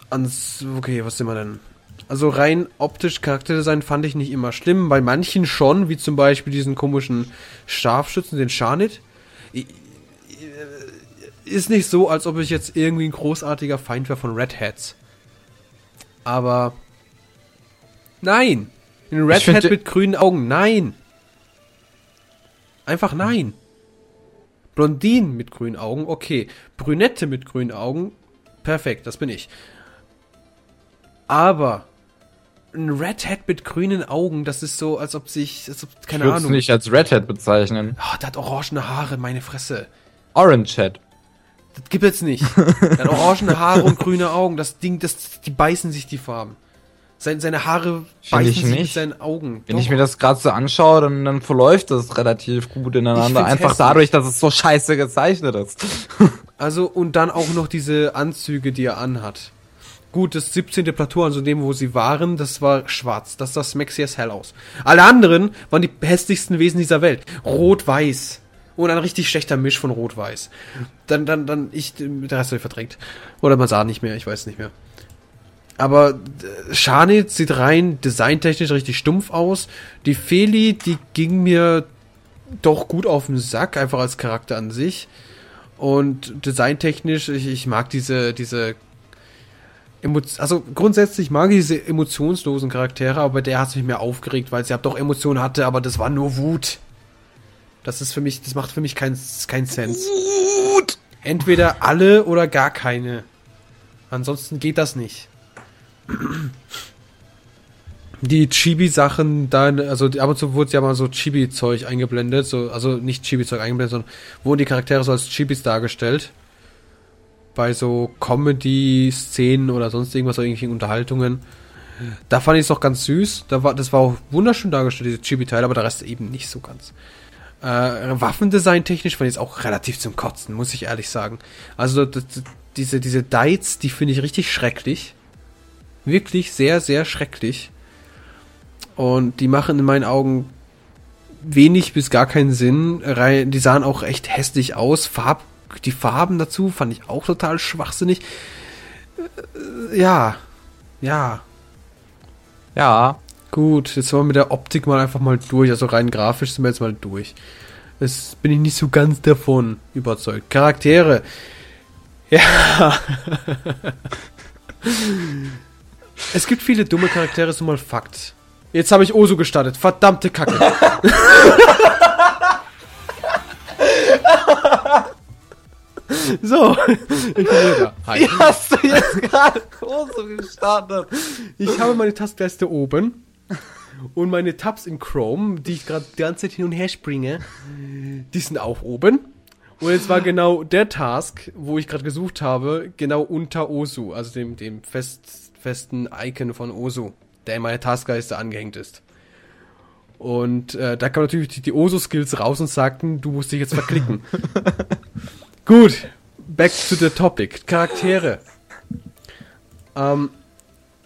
ans, okay, was sind wir denn? Also rein optisch Charakterdesign fand ich nicht immer schlimm. Bei manchen schon, wie zum Beispiel diesen komischen Scharfschützen, den Scharnit. Ist nicht so, als ob ich jetzt irgendwie ein großartiger Feind wäre von Red Hats. Aber nein. Ein Red Hat mit grünen Augen, nein. Einfach nein. Blondinen mit grünen Augen, okay. Brünette mit grünen Augen, Perfekt, das bin ich. Aber ein Red Hat mit grünen Augen, das ist so, als ob sich, als ob, keine ich Ahnung. nicht als Red Hat bezeichnen. Oh, der hat orangene Haare, meine Fresse. Orange Hat. Das gibt es nicht. Der hat orangene Haare und grüne Augen. Das Ding, das, die beißen sich die Farben. Seine, seine Haare beißen ich sich mit nicht. seinen Augen. Wenn Doch. ich mir das gerade so anschaue, dann, dann verläuft das relativ gut ineinander. Einfach hässlich. dadurch, dass es so scheiße gezeichnet ist. Also, und dann auch noch diese Anzüge, die er anhat. Gut, das 17. Plateau, also dem, wo sie waren, das war schwarz. Das sah Smexy as hell aus. Alle anderen waren die hässlichsten Wesen dieser Welt. Rot-Weiß. Und ein richtig schlechter Misch von Rot-Weiß. Dann, dann, dann, ich, der Rest habe ich verdrängt. Oder man sah nicht mehr, ich weiß nicht mehr. Aber äh, Scharnit sieht rein designtechnisch richtig stumpf aus. Die Feli, die ging mir doch gut auf den Sack, einfach als Charakter an sich. Und designtechnisch, ich, ich mag diese, diese also grundsätzlich mag ich diese emotionslosen Charaktere, aber der hat mich mehr aufgeregt, weil sie ja doch Emotionen hatte, aber das war nur Wut. Das ist für mich, das macht für mich keinen kein Sense. Wut! Entweder alle oder gar keine. Ansonsten geht das nicht. Die Chibi-Sachen, da, also ab und zu wurde ja mal so Chibi-Zeug eingeblendet, so, also nicht Chibi-Zeug eingeblendet, sondern wurden die Charaktere so als Chibis dargestellt. Bei so Comedy-Szenen oder sonst irgendwas, oder irgendwelchen Unterhaltungen. Da fand ich es auch ganz süß. Da war, das war auch wunderschön dargestellt, diese Chibi-Teile, aber der Rest eben nicht so ganz. Äh, Waffendesign-technisch fand ich es auch relativ zum Kotzen, muss ich ehrlich sagen. Also das, diese, diese Dites, die finde ich richtig schrecklich. Wirklich sehr, sehr schrecklich. Und die machen in meinen Augen wenig bis gar keinen Sinn. Die sahen auch echt hässlich aus. Farb, die Farben dazu fand ich auch total schwachsinnig. Äh, Ja, ja, Ja. Gut, jetzt sind wir mit der Optik mal einfach mal durch. Also rein grafisch sind wir jetzt mal durch. Das bin ich nicht so ganz davon überzeugt. Charaktere. Ja. es gibt viele dumme Charaktere, ist nun mal Fakt. Jetzt habe ich Oso gestartet. Verdammte Kacke. so, ich bin wieder. Hi. Wie hast du jetzt gerade Kurse gestartet? Ich habe meine Taskleiste oben und meine Tabs in Chrome, die ich gerade die ganze Zeit hin und her springe, die sind auch oben. Und jetzt war genau der Task, wo ich gerade gesucht habe, genau unter Osu, also dem, dem fest, festen Icon von Osu, der in meiner Taskleiste angehängt ist. Und äh, da kamen natürlich die, die Osu-Skills raus und sagten, du musst dich jetzt verklicken. Gut, back to the topic. Charaktere. Ähm,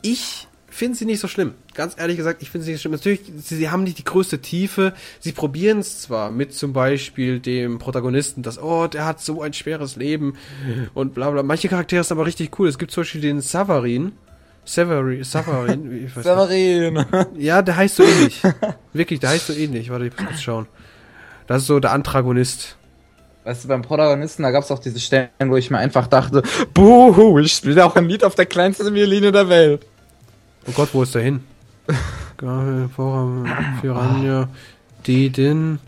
ich finde sie nicht so schlimm. Ganz ehrlich gesagt, ich finde sie nicht so schlimm. Natürlich, sie, sie haben nicht die größte Tiefe. Sie probieren es zwar mit zum Beispiel dem Protagonisten, dass, oh, der hat so ein schweres Leben und bla bla. Manche Charaktere sind aber richtig cool. Es gibt zum Beispiel den Savarin. Severin, Savarin, ich weiß nicht. Severin. Ja, der heißt so ähnlich. Wirklich, der heißt so ähnlich. Warte, ich muss kurz schauen. Das ist so der Antagonist. Weißt du, beim Protagonisten, da gab es auch diese Stellen, wo ich mir einfach dachte, buhu, ich spiele auch ein Lied auf der kleinsten Violine der Welt. Oh Gott, wo ist der hin? Gabel, Vorhang, Piranha, Didin.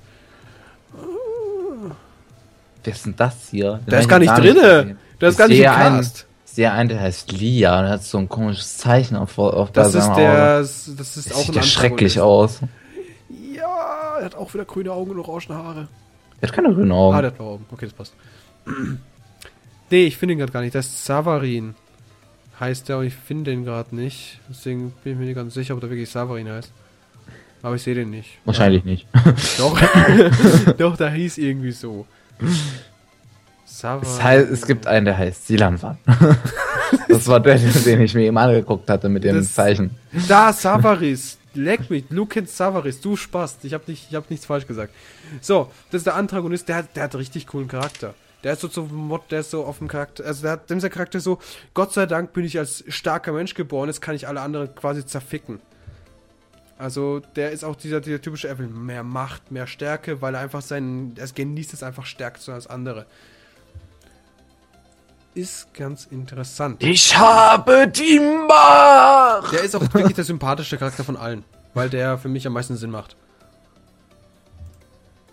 Wer ist denn das hier? Den Der ist gar nicht drinne. gesehen. Der ist gar nicht im sehe einen- Cast. Ich sehe einen, der heißt Lia und hat so ein komisches Zeichen auf, auf Das ist der, das ist Das auch sieht ein ja schrecklich aus. Ja, er hat auch wieder grüne Augen und orange Haare. Der hat keine grünen Ah, Augen. der hat blaue Augen. Okay, das passt. nee, ich finde ihn gerade gar nicht. Das ist Savarin. Heißt der, und ich finde den gerade nicht. Deswegen bin ich mir nicht ganz sicher, ob der wirklich Savarin heißt. Aber ich sehe den nicht. Wahrscheinlich nicht. Doch. Doch, da hieß irgendwie so. Savarin. Es, heißt, es gibt einen, der heißt Silanwan. das war der, den ich mir eben angeguckt hatte mit dem Das- Zeichen. Da, Savaris. Leck mich. Luke Savaris. Du Spast. Ich habe nicht, ich hab nichts falsch gesagt. So, das ist der Antagonist. Der hat, der hat richtig coolen Charakter. Der ist so zum Mod, der ist so auf dem Charakter. Also, der hat, dem der Charakter so, Gott sei Dank bin ich als starker Mensch geboren. Jetzt kann ich alle anderen quasi zerficken. Also, der ist auch dieser, dieser typische Apple. Mehr Macht, mehr Stärke, weil er einfach seinen, er genießt es einfach stärker sein als andere. Ist ganz interessant. Ich habe die Macht! Der ist auch wirklich der sympathische Charakter von allen, weil der für mich am meisten Sinn macht.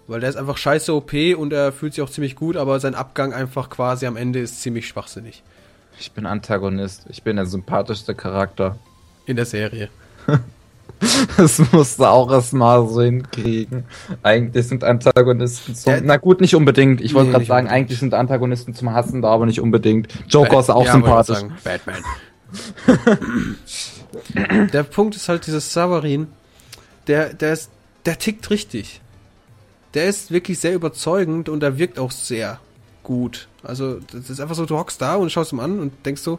Weil der ist einfach scheiße OP und er fühlt sich auch ziemlich gut, aber sein Abgang einfach quasi am Ende ist ziemlich schwachsinnig. Ich bin Antagonist. Ich bin der sympathischste Charakter. In der Serie. Das musste auch erstmal so hinkriegen. Eigentlich sind Antagonisten zum. Ja, na gut, nicht unbedingt. Ich wollte nee, gerade sagen, unbedingt. eigentlich sind Antagonisten zum Hassen da, aber nicht unbedingt. Joker Bad, ist auch ja, sympathisch. Batman. der Punkt ist halt, dieses Savarin, der, der ist, der tickt richtig. Der ist wirklich sehr überzeugend und er wirkt auch sehr gut. Also, das ist einfach so, du hockst da und schaust ihm an und denkst so,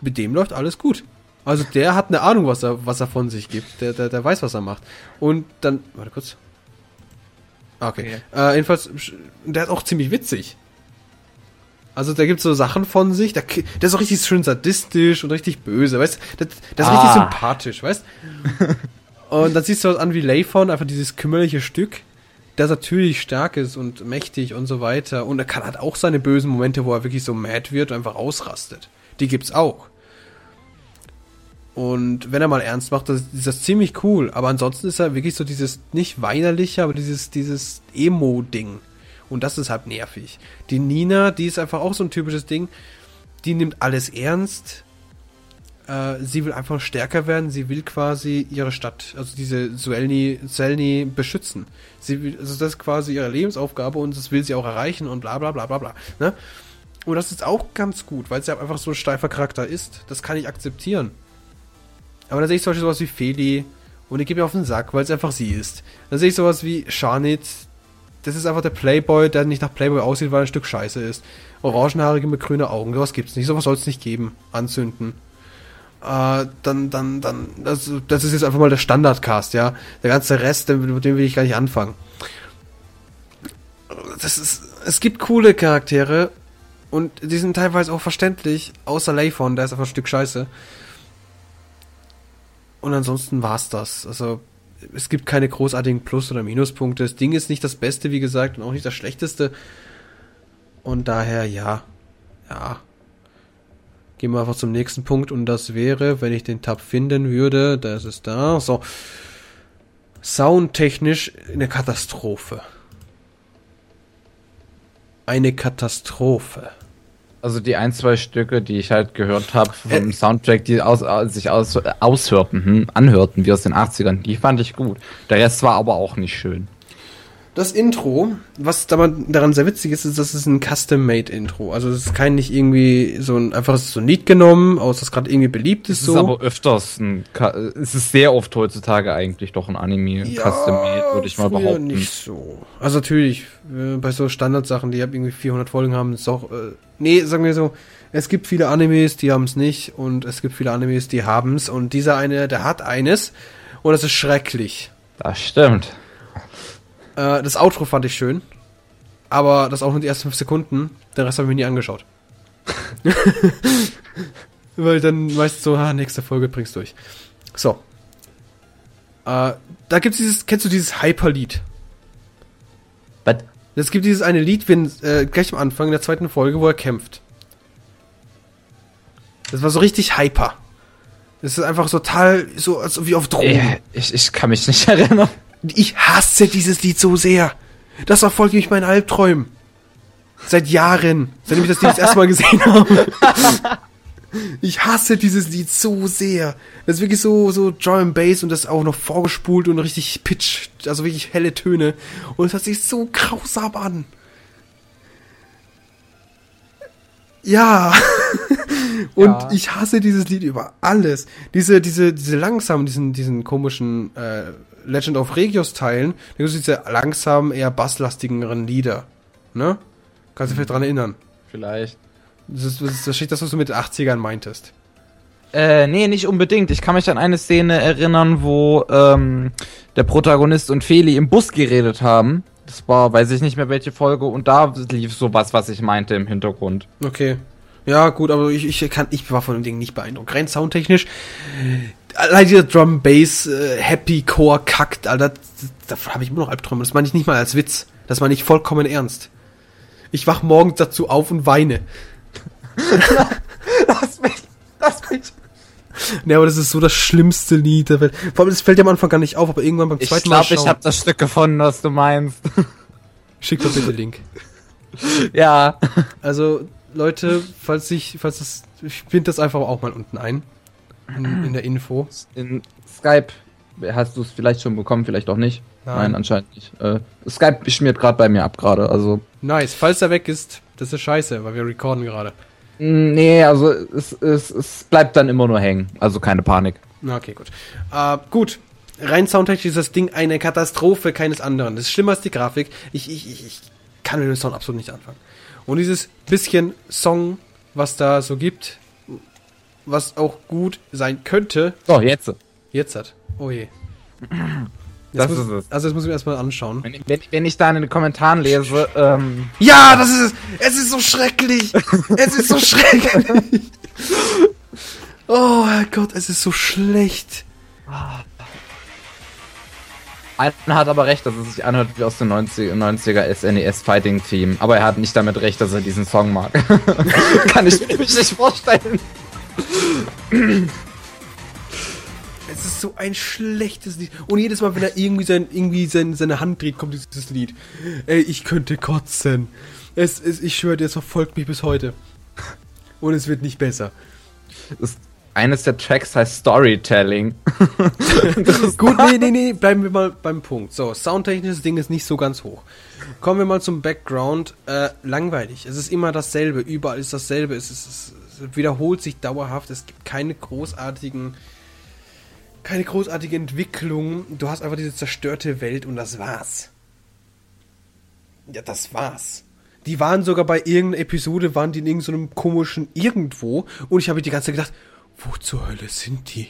mit dem läuft alles gut. Also der hat eine Ahnung, was er, was er von sich gibt. Der, der, der weiß, was er macht. Und dann, warte kurz. Ah, okay. okay. Äh, jedenfalls, der ist auch ziemlich witzig. Also da gibt so Sachen von sich, der, der ist auch richtig schön sadistisch und richtig böse, weißt du? Der, der ist ah. richtig sympathisch, weißt Und dann siehst du was an wie Layphon, einfach dieses kümmerliche Stück, der natürlich stark ist und mächtig und so weiter. Und er kann halt auch seine bösen Momente, wo er wirklich so mad wird und einfach ausrastet. Die gibt's auch. Und wenn er mal ernst macht, das, ist das ziemlich cool. Aber ansonsten ist er wirklich so dieses, nicht weinerliche, aber dieses, dieses Emo-Ding. Und das ist halt nervig. Die Nina, die ist einfach auch so ein typisches Ding. Die nimmt alles ernst. Äh, sie will einfach stärker werden. Sie will quasi ihre Stadt, also diese Suelni, Selni beschützen. Sie will, also das ist quasi ihre Lebensaufgabe und das will sie auch erreichen und bla bla bla bla bla. Ne? Und das ist auch ganz gut, weil sie einfach so ein steifer Charakter ist. Das kann ich akzeptieren. Aber dann sehe ich zum Beispiel sowas wie Feli und ich gebe mir auf den Sack, weil es einfach sie ist. Dann sehe ich sowas wie Sharnit. Das ist einfach der Playboy, der nicht nach Playboy aussieht, weil er ein Stück Scheiße ist. Orangenhaarige mit grünen Augen, sowas gibt's nicht. Sowas soll es nicht geben. Anzünden. Äh, dann, dann, dann, das, das ist jetzt einfach mal der Standardcast, ja. Der ganze Rest, mit dem will ich gar nicht anfangen. Das ist, es gibt coole Charaktere und die sind teilweise auch verständlich, außer Layphon, der ist einfach ein Stück Scheiße. Und ansonsten war's das. Also es gibt keine großartigen Plus- oder Minuspunkte. Das Ding ist nicht das Beste, wie gesagt, und auch nicht das Schlechteste. Und daher, ja, ja. Gehen wir einfach zum nächsten Punkt und das wäre, wenn ich den Tab finden würde, da ist es da. So. Soundtechnisch eine Katastrophe. Eine Katastrophe. Also die ein, zwei Stücke, die ich halt gehört habe vom äh, Soundtrack, die aus, sich aus, aushörten, hm, anhörten wie aus den 80ern, die fand ich gut. Der Rest war aber auch nicht schön. Das Intro, was daran sehr witzig ist, ist, dass es ein Custom-Made-Intro. Also es ist kein nicht irgendwie so ein einfaches so ein Lied genommen, aus das gerade irgendwie beliebt ist. Es ist so. aber öfters ein, es ist sehr oft heutzutage eigentlich doch ein Anime ja, Custom-Made, würde ich mal behaupten. nicht so. Also natürlich, äh, bei so Standardsachen, die irgendwie 400 Folgen haben, ist auch, äh, nee, sagen wir so, es gibt viele Animes, die haben es nicht und es gibt viele Animes, die haben es und dieser eine, der hat eines und das ist schrecklich. Das stimmt. Äh, das Outro fand ich schön. Aber das auch nur die ersten fünf Sekunden. Den Rest habe ich mir nie angeschaut. Weil dann weißt du so, ah, nächste Folge bringst du durch. So. Äh, da gibt's dieses, kennst du dieses Hyper-Lied? Was? Es gibt dieses eine Lied, wenn, äh, gleich am Anfang in der zweiten Folge, wo er kämpft. Das war so richtig hyper. Das ist einfach total so, als wie auf Drogen. Ich, ich kann mich nicht erinnern. Ich hasse dieses Lied so sehr. Das verfolgt mich meinen Albträumen. Seit Jahren, seitdem ich das Lied das erste Mal gesehen habe. Ich hasse dieses Lied so sehr. Das ist wirklich so, so Drum Bass und das auch noch vorgespult und richtig Pitch, also wirklich helle Töne. Und es hört sich so grausam an. Ja. und ja. ich hasse dieses Lied über alles. Diese, diese, diese langsamen, diesen, diesen komischen, äh, Legend of Regios teilen, dann gibt es diese langsamen, eher basslastigeren Lieder. Ne? Kannst du dich vielleicht dran erinnern? Vielleicht. Das ist, das ist das, das, was du mit den 80ern meintest. Äh, nee, nicht unbedingt. Ich kann mich an eine Szene erinnern, wo ähm, der Protagonist und Feli im Bus geredet haben. Das war, weiß ich nicht mehr welche Folge, und da lief sowas, was ich meinte im Hintergrund. Okay. Ja, gut, aber ich, ich, kann, ich war von dem Ding nicht beeindruckt. Rein soundtechnisch, allein dieser Drum Bass äh, Happy Core kackt, Alter, da habe ich immer noch Albträume. Das meine ich nicht mal als Witz. Das meine ich vollkommen ernst. Ich wach morgens dazu auf und weine. lass mich, lass mich. Ne, aber das ist so das schlimmste Lied der Welt. Vor allem, das fällt ja am Anfang gar nicht auf, aber irgendwann beim zweiten ich glaub, Mal. Ich glaube, ich habe das Stück gefunden, was du meinst. Schick doch bitte Link. Ja. Also, Leute, falls ich, falls es, ich finde das einfach auch mal unten ein. In, in der Info. In Skype hast du es vielleicht schon bekommen, vielleicht auch nicht. Nein, Nein anscheinend nicht. Äh, Skype schmiert gerade bei mir ab gerade, also. Nice. Falls er weg ist, das ist scheiße, weil wir recorden gerade. Mm, nee, also es, es, es bleibt dann immer nur hängen. Also keine Panik. Okay, gut. Äh, gut. Rein soundtechnisch ist das Ding eine Katastrophe keines anderen. Das ist schlimmer als die Grafik. Ich, ich, ich, ich kann mit dem Sound absolut nicht anfangen. Und dieses bisschen Song, was da so gibt, was auch gut sein könnte. So, jetzt. Jetzt hat. Oh je. Das muss, ist es. Also das muss ich mir erstmal anschauen. Wenn, wenn, wenn, ich da in den Kommentaren lese, ähm Ja, das ist es. Es ist so schrecklich. es ist so schrecklich. oh mein Gott, es ist so schlecht. Einer hat aber recht, dass es sich anhört wie aus dem 90, 90er SNES Fighting Team. Aber er hat nicht damit recht, dass er diesen Song mag. Kann ich mir nicht vorstellen. Es ist so ein schlechtes Lied. Und jedes Mal, wenn er irgendwie, sein, irgendwie sein, seine Hand dreht, kommt dieses Lied. Ey, ich könnte kotzen. Es, es, ich schwöre, es verfolgt mich bis heute. Und es wird nicht besser. Das eines der Tracks heißt Storytelling. Gut, nee, nee, nee, bleiben wir mal beim Punkt. So, soundtechnisches Ding ist nicht so ganz hoch. Kommen wir mal zum Background. Äh, langweilig. Es ist immer dasselbe. Überall ist dasselbe. Es, ist, es, es wiederholt sich dauerhaft. Es gibt keine großartigen, keine großartige Entwicklung. Du hast einfach diese zerstörte Welt und das war's. Ja, das war's. Die waren sogar bei irgendeiner Episode, waren die in irgendeinem komischen Irgendwo und ich habe die ganze Zeit gedacht, wo zur Hölle sind die?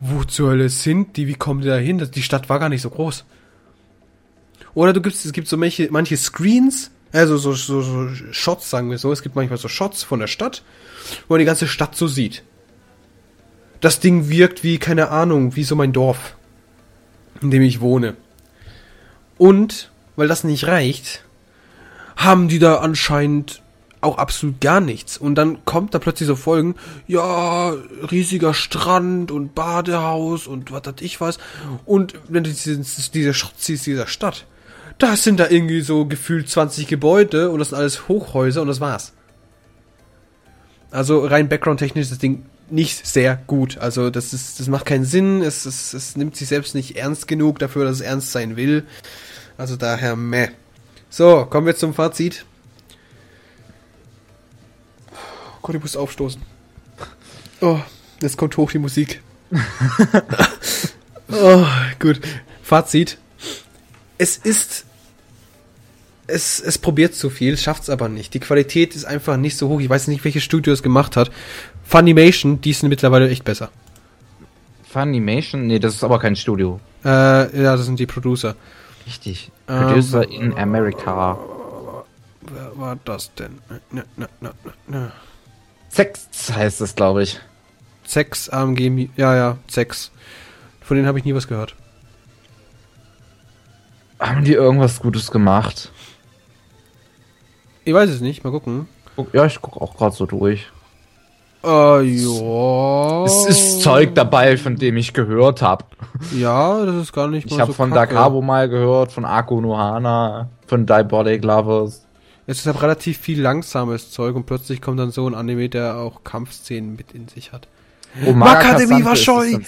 Wo zur Hölle sind die? Wie kommen die da hin? Die Stadt war gar nicht so groß. Oder du gibst, es gibt so manche, manche Screens, also so, so, so Shots, sagen wir so. Es gibt manchmal so Shots von der Stadt, wo man die ganze Stadt so sieht. Das Ding wirkt wie, keine Ahnung, wie so mein Dorf, in dem ich wohne. Und, weil das nicht reicht, haben die da anscheinend auch absolut gar nichts. Und dann kommt da plötzlich so Folgen, ja, riesiger Strand und Badehaus und was hat ich was. Und wenn du diese, diese Schrott siehst, dieser Stadt, da sind da irgendwie so gefühlt 20 Gebäude und das sind alles Hochhäuser und das war's. Also rein background-technisch ist das Ding nicht sehr gut. Also das ist, das macht keinen Sinn. Es, es, es nimmt sich selbst nicht ernst genug dafür, dass es ernst sein will. Also daher meh. So, kommen wir zum Fazit. Gott, ich muss aufstoßen. Oh, jetzt kommt hoch die Musik. oh, gut. Fazit. Es ist. Es, es probiert zu viel, schafft es aber nicht. Die Qualität ist einfach nicht so hoch. Ich weiß nicht, welches Studio es gemacht hat. Funimation, die sind mittlerweile echt besser. Funimation? Nee, das ist aber kein Studio. Äh, ja, das sind die Producer. Richtig. Producer ähm, in America. Wer war das denn? Na, na, na, na. Sex heißt es, glaube ich. Sex AMG, ja, ja, Sex. Von denen habe ich nie was gehört. Haben die irgendwas Gutes gemacht? Ich weiß es nicht, mal gucken. Ja, ich gucke auch gerade so durch. Äh, ja. Es ist Zeug dabei, von dem ich gehört habe. Ja, das ist gar nicht mal Ich habe so von Kacke. Dakabo mal gehört, von Ako Nohana, von Diabolic Lovers. Es ist halt relativ viel langsames Zeug und plötzlich kommt dann so ein Anime, der auch Kampfszenen mit in sich hat. Oh, Makademie war scheu!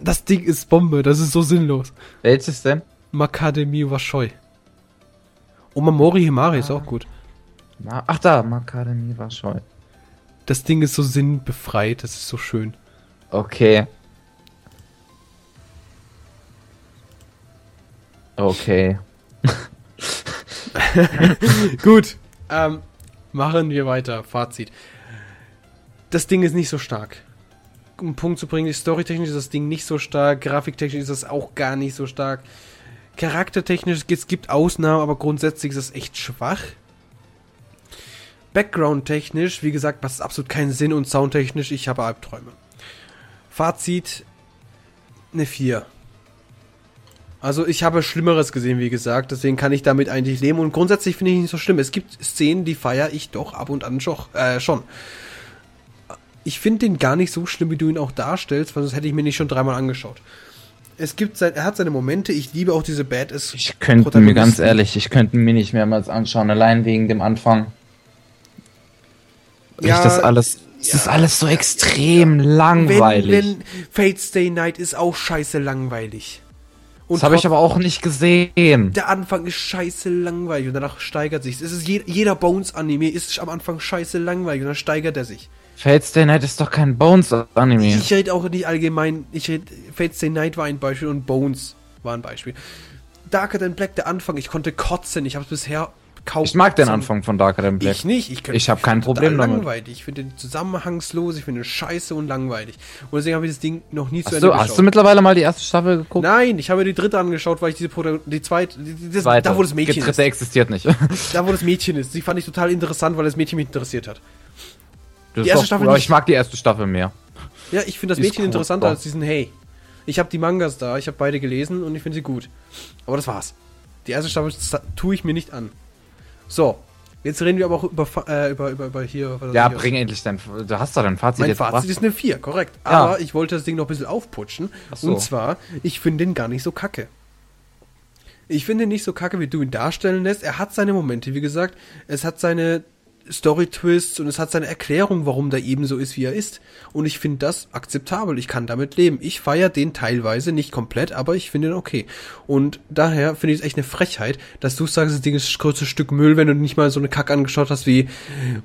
Das Ding ist Bombe, das ist so sinnlos. Welches denn? Makademie war scheu. Und Mamori Himari ah. ist auch gut. Ach da, Makademie war scheu. Das Ding ist so sinnbefreit, das ist so schön. Okay. Okay. Gut. Ähm, machen wir weiter. Fazit. Das Ding ist nicht so stark. Um einen Punkt zu bringen, storytechnisch ist das Ding nicht so stark, grafiktechnisch ist das auch gar nicht so stark. Charaktertechnisch, es gibt Ausnahmen, aber grundsätzlich ist das echt schwach. Background-technisch, wie gesagt, macht es absolut keinen Sinn und soundtechnisch, ich habe Albträume. Fazit, eine 4. Also ich habe Schlimmeres gesehen, wie gesagt, deswegen kann ich damit eigentlich leben und grundsätzlich finde ich nicht so schlimm. Es gibt Szenen, die feiere ich doch ab und an schon. Äh, schon. Ich finde den gar nicht so schlimm, wie du ihn auch darstellst, weil sonst hätte ich mir nicht schon dreimal angeschaut. Es gibt sein, er hat seine Momente. Ich liebe auch diese Badass. Ich könnte mir ganz ehrlich, ich könnte mir nicht mehrmals anschauen, allein wegen dem Anfang. Ja, ich das alles, es ja, ist alles so extrem ja. langweilig. Wenn, wenn Fate Stay Night ist auch scheiße langweilig. Und das habe ich aber auch nicht gesehen. Der Anfang ist scheiße langweilig und danach steigert sich. Es ist je, jeder Bones-Anime ist am Anfang scheiße langweilig und dann steigert er sich. Fate Stay Night ist doch kein Bones-Anime. Ich rede auch nicht allgemein. Ich rede, Fate Stay Night war ein Beispiel und Bones war ein Beispiel. Darker Than Black, der Anfang, ich konnte kotzen. Ich habe es bisher kaum. Ich mag den Anfang von Darker Than Black. Ich nicht. Ich, ich habe kein Problem damit. langweilig. Ich finde den zusammenhangslos. Ich finde den scheiße und langweilig. Und deswegen habe ich das Ding noch nie zu Ende geschaut. Hast du mittlerweile mal die erste Staffel geguckt? Nein, ich habe die dritte angeschaut, weil ich diese Protagon die zweite, die, das, zweite. da wo das Mädchen die dritte ist. existiert nicht. da wo das Mädchen ist. Die fand ich total interessant, weil das Mädchen mich interessiert hat. Die erste Staffel. Cool, ich mag die erste Staffel mehr. Ja, ich finde das die Mädchen interessanter als diesen Hey. Ich habe die Mangas da, ich habe beide gelesen und ich finde sie gut. Aber das war's. Die erste Staffel tue ich mir nicht an. So, Jetzt reden wir aber auch über, äh, über, über, über hier. Ja, hier bring endlich dein. Du hast doch dein Fazit. Mein Fazit gebracht. ist eine 4, korrekt. Ja. Aber ich wollte das Ding noch ein bisschen aufputschen. So. Und zwar, ich finde den gar nicht so kacke. Ich finde ihn nicht so kacke, wie du ihn darstellen lässt. Er hat seine Momente, wie gesagt. Es hat seine Story-Twists und es hat seine Erklärung, warum der eben so ist, wie er ist. Und ich finde das akzeptabel. Ich kann damit leben. Ich feiere den teilweise, nicht komplett, aber ich finde ihn okay. Und daher finde ich es echt eine Frechheit, dass du sagst, das Ding ist das größte Stück Müll, wenn du nicht mal so eine Kack angeschaut hast wie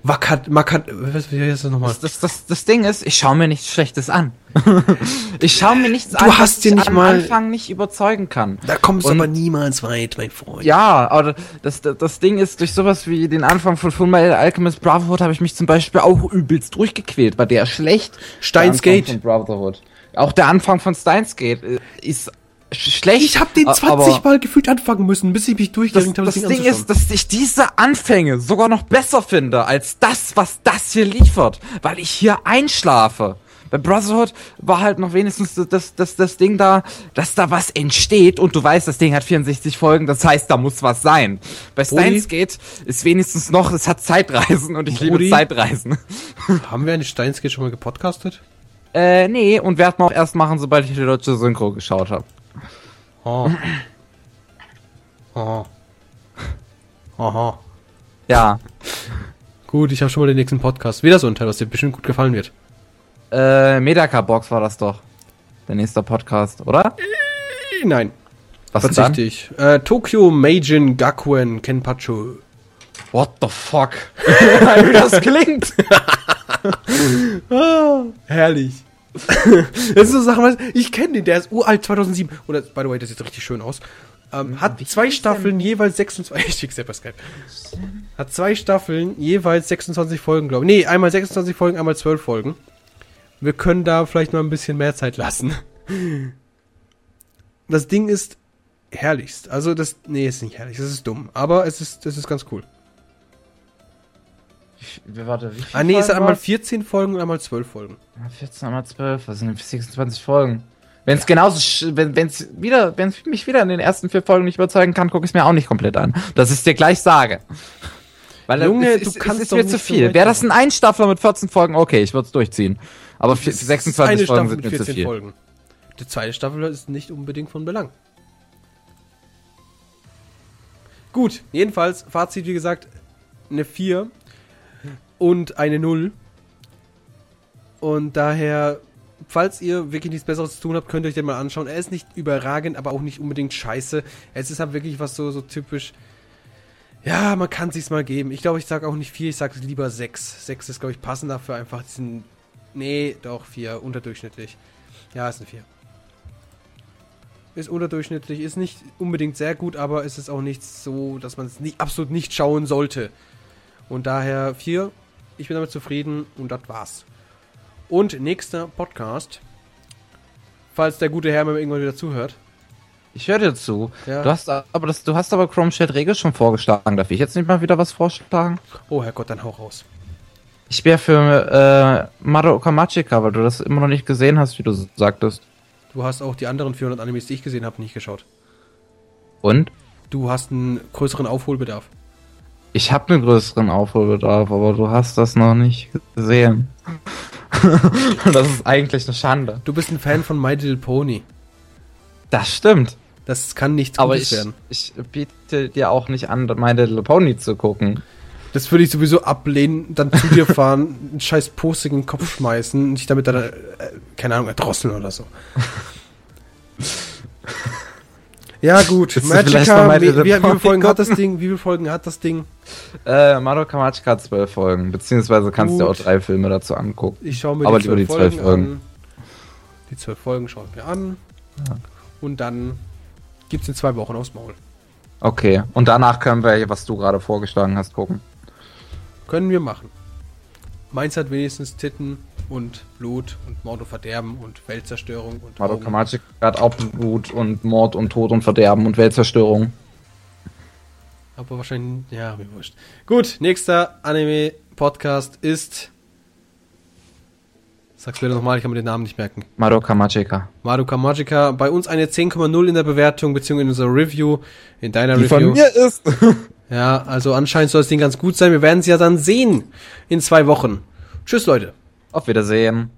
Wakat, Makat, was, wie heißt das nochmal? Das, das, das Ding ist, ich schaue mir nichts Schlechtes an. ich schaue mir nichts du an, hast was ich nicht am mal, Anfang nicht überzeugen kann. Da kommst du aber niemals weit, mein Freund. Ja, aber das, das, das Ding ist, durch sowas wie den Anfang von Fullmetal Alchemist Brotherhood habe ich mich zum Beispiel auch übelst durchgequält, weil der schlecht. Steins Gate. Brotherhood. Auch der Anfang von Steins Gate äh, ist schlecht. Ich habe den 20 Mal gefühlt anfangen müssen, bis ich mich durchgeringt habe. Das, das Ding ist, dass ich diese Anfänge sogar noch besser finde als das, was das hier liefert, weil ich hier einschlafe. Bei Brotherhood war halt noch wenigstens das, das, das Ding da, dass da was entsteht und du weißt, das Ding hat 64 Folgen, das heißt, da muss was sein. Bei Steins Gate ist wenigstens noch, es hat Zeitreisen und ich Brody? liebe Zeitreisen. Haben wir eine Steins Gate schon mal gepodcastet? Äh, nee, und werden wir auch erst machen, sobald ich die deutsche Synchro geschaut habe. Oh. Oh. Aha. Ja. Gut, ich habe schon mal den nächsten Podcast. Wieder so ein Teil, was dir bestimmt gut gefallen wird. Äh, Medaka Box war das doch. Der nächste Podcast, oder? Äh, nein. Was Verzichte ich. Äh, Tokyo Meijin Gakuen Kenpacho. What the fuck? Wie das klingt. ah, herrlich. das ist so Sachen, ich kenne den, der ist uralt 2007. Oder, by the way, das sieht richtig schön aus. Ähm, hat zwei Staffeln, jeweils 26. Ich schick's dir Skype. Hat zwei Staffeln, jeweils 26 Folgen, glaube ich. Nee, einmal 26 Folgen, einmal 12 Folgen. Wir können da vielleicht mal ein bisschen mehr Zeit lassen. Das Ding ist herrlichst. Also das, nee, ist nicht herrlich, das ist dumm. Aber es ist, das ist ganz cool. Ich, warte, wie Ah, nee, es hat einmal 14 Folgen und einmal 12 Folgen. 14, einmal 12, was sind denn 26 Folgen? Wenn es ja. genauso, wenn es wieder, wenn es mich wieder in den ersten vier Folgen nicht überzeugen kann, gucke ich es mir auch nicht komplett an. Das ist dir gleich sage. Weil Junge, es, du kannst es ist mir zu viel. So Wäre das ein Einstaffler mit 14 Folgen, okay, ich würde es durchziehen. Aber 26 Folgen sind mir zu viel. Folgen. Die zweite Staffel ist nicht unbedingt von Belang. Gut, jedenfalls, Fazit wie gesagt, eine 4 und eine 0. Und daher, falls ihr wirklich nichts Besseres zu tun habt, könnt ihr euch den mal anschauen. Er ist nicht überragend, aber auch nicht unbedingt scheiße. Es ist halt wirklich was so, so typisch ja, man kann sich's mal geben. Ich glaube, ich sage auch nicht vier, ich sage lieber sechs. Sechs ist, glaube ich, passender für einfach diesen. Nee, doch, vier, unterdurchschnittlich. Ja, ist ein vier. Ist unterdurchschnittlich, ist nicht unbedingt sehr gut, aber es ist auch nicht so, dass man es nicht, absolut nicht schauen sollte. Und daher vier. Ich bin damit zufrieden und das war's. Und nächster Podcast. Falls der gute Herr mir irgendwann wieder zuhört. Ich höre dir zu. Ja. Du hast aber das, du hast aber Chrome Chat Regel schon vorgeschlagen. Darf ich jetzt nicht mal wieder was vorschlagen? Oh Herrgott, dann hau raus. Ich wäre für äh, Madoka Machika, weil du das immer noch nicht gesehen hast, wie du sagtest. Du hast auch die anderen 400 Animes, die ich gesehen habe, nicht geschaut. Und? Du hast einen größeren Aufholbedarf. Ich habe einen größeren Aufholbedarf, aber du hast das noch nicht gesehen. das ist eigentlich eine Schande. Du bist ein Fan von My Little Pony. Das stimmt. Das kann nichts Aber Gutes ich, werden. ich biete dir auch nicht an, meine Little Pony zu gucken. Das würde ich sowieso ablehnen, dann zu dir fahren, einen scheiß Posting in den Kopf schmeißen und dich damit dann, äh, keine Ahnung, erdrosseln oder so. ja, gut. Magica, wie, wie, viele Folgen hat das Ding? Wie viele Folgen hat das Ding? Äh, Madoka Magica hat zwölf Folgen, beziehungsweise kannst du dir auch drei Filme dazu angucken. Ich schaue mir Aber die, die zwölf Folgen, Folgen. An. Die zwölf Folgen schaue ich mir an. Ja. Und dann gibt es in zwei Wochen aufs Maul. Okay, und danach können wir, was du gerade vorgeschlagen hast, gucken. Können wir machen. Meins hat wenigstens Titten und Blut und Mord und Verderben und Weltzerstörung und. Madoka Magic hat auch Blut und Mord und Tod und Verderben und Weltzerstörung. Aber wahrscheinlich, ja, mir wurscht. Gut, nächster Anime-Podcast ist Sag's mir nochmal, ich kann mir den Namen nicht merken. Madoka Magica. Madoka Magica. Bei uns eine 10,0 in der Bewertung, beziehungsweise in unserer Review, in deiner Die Review. von mir ist. ja, also anscheinend soll das Ding ganz gut sein. Wir werden es ja dann sehen in zwei Wochen. Tschüss, Leute. Auf Wiedersehen.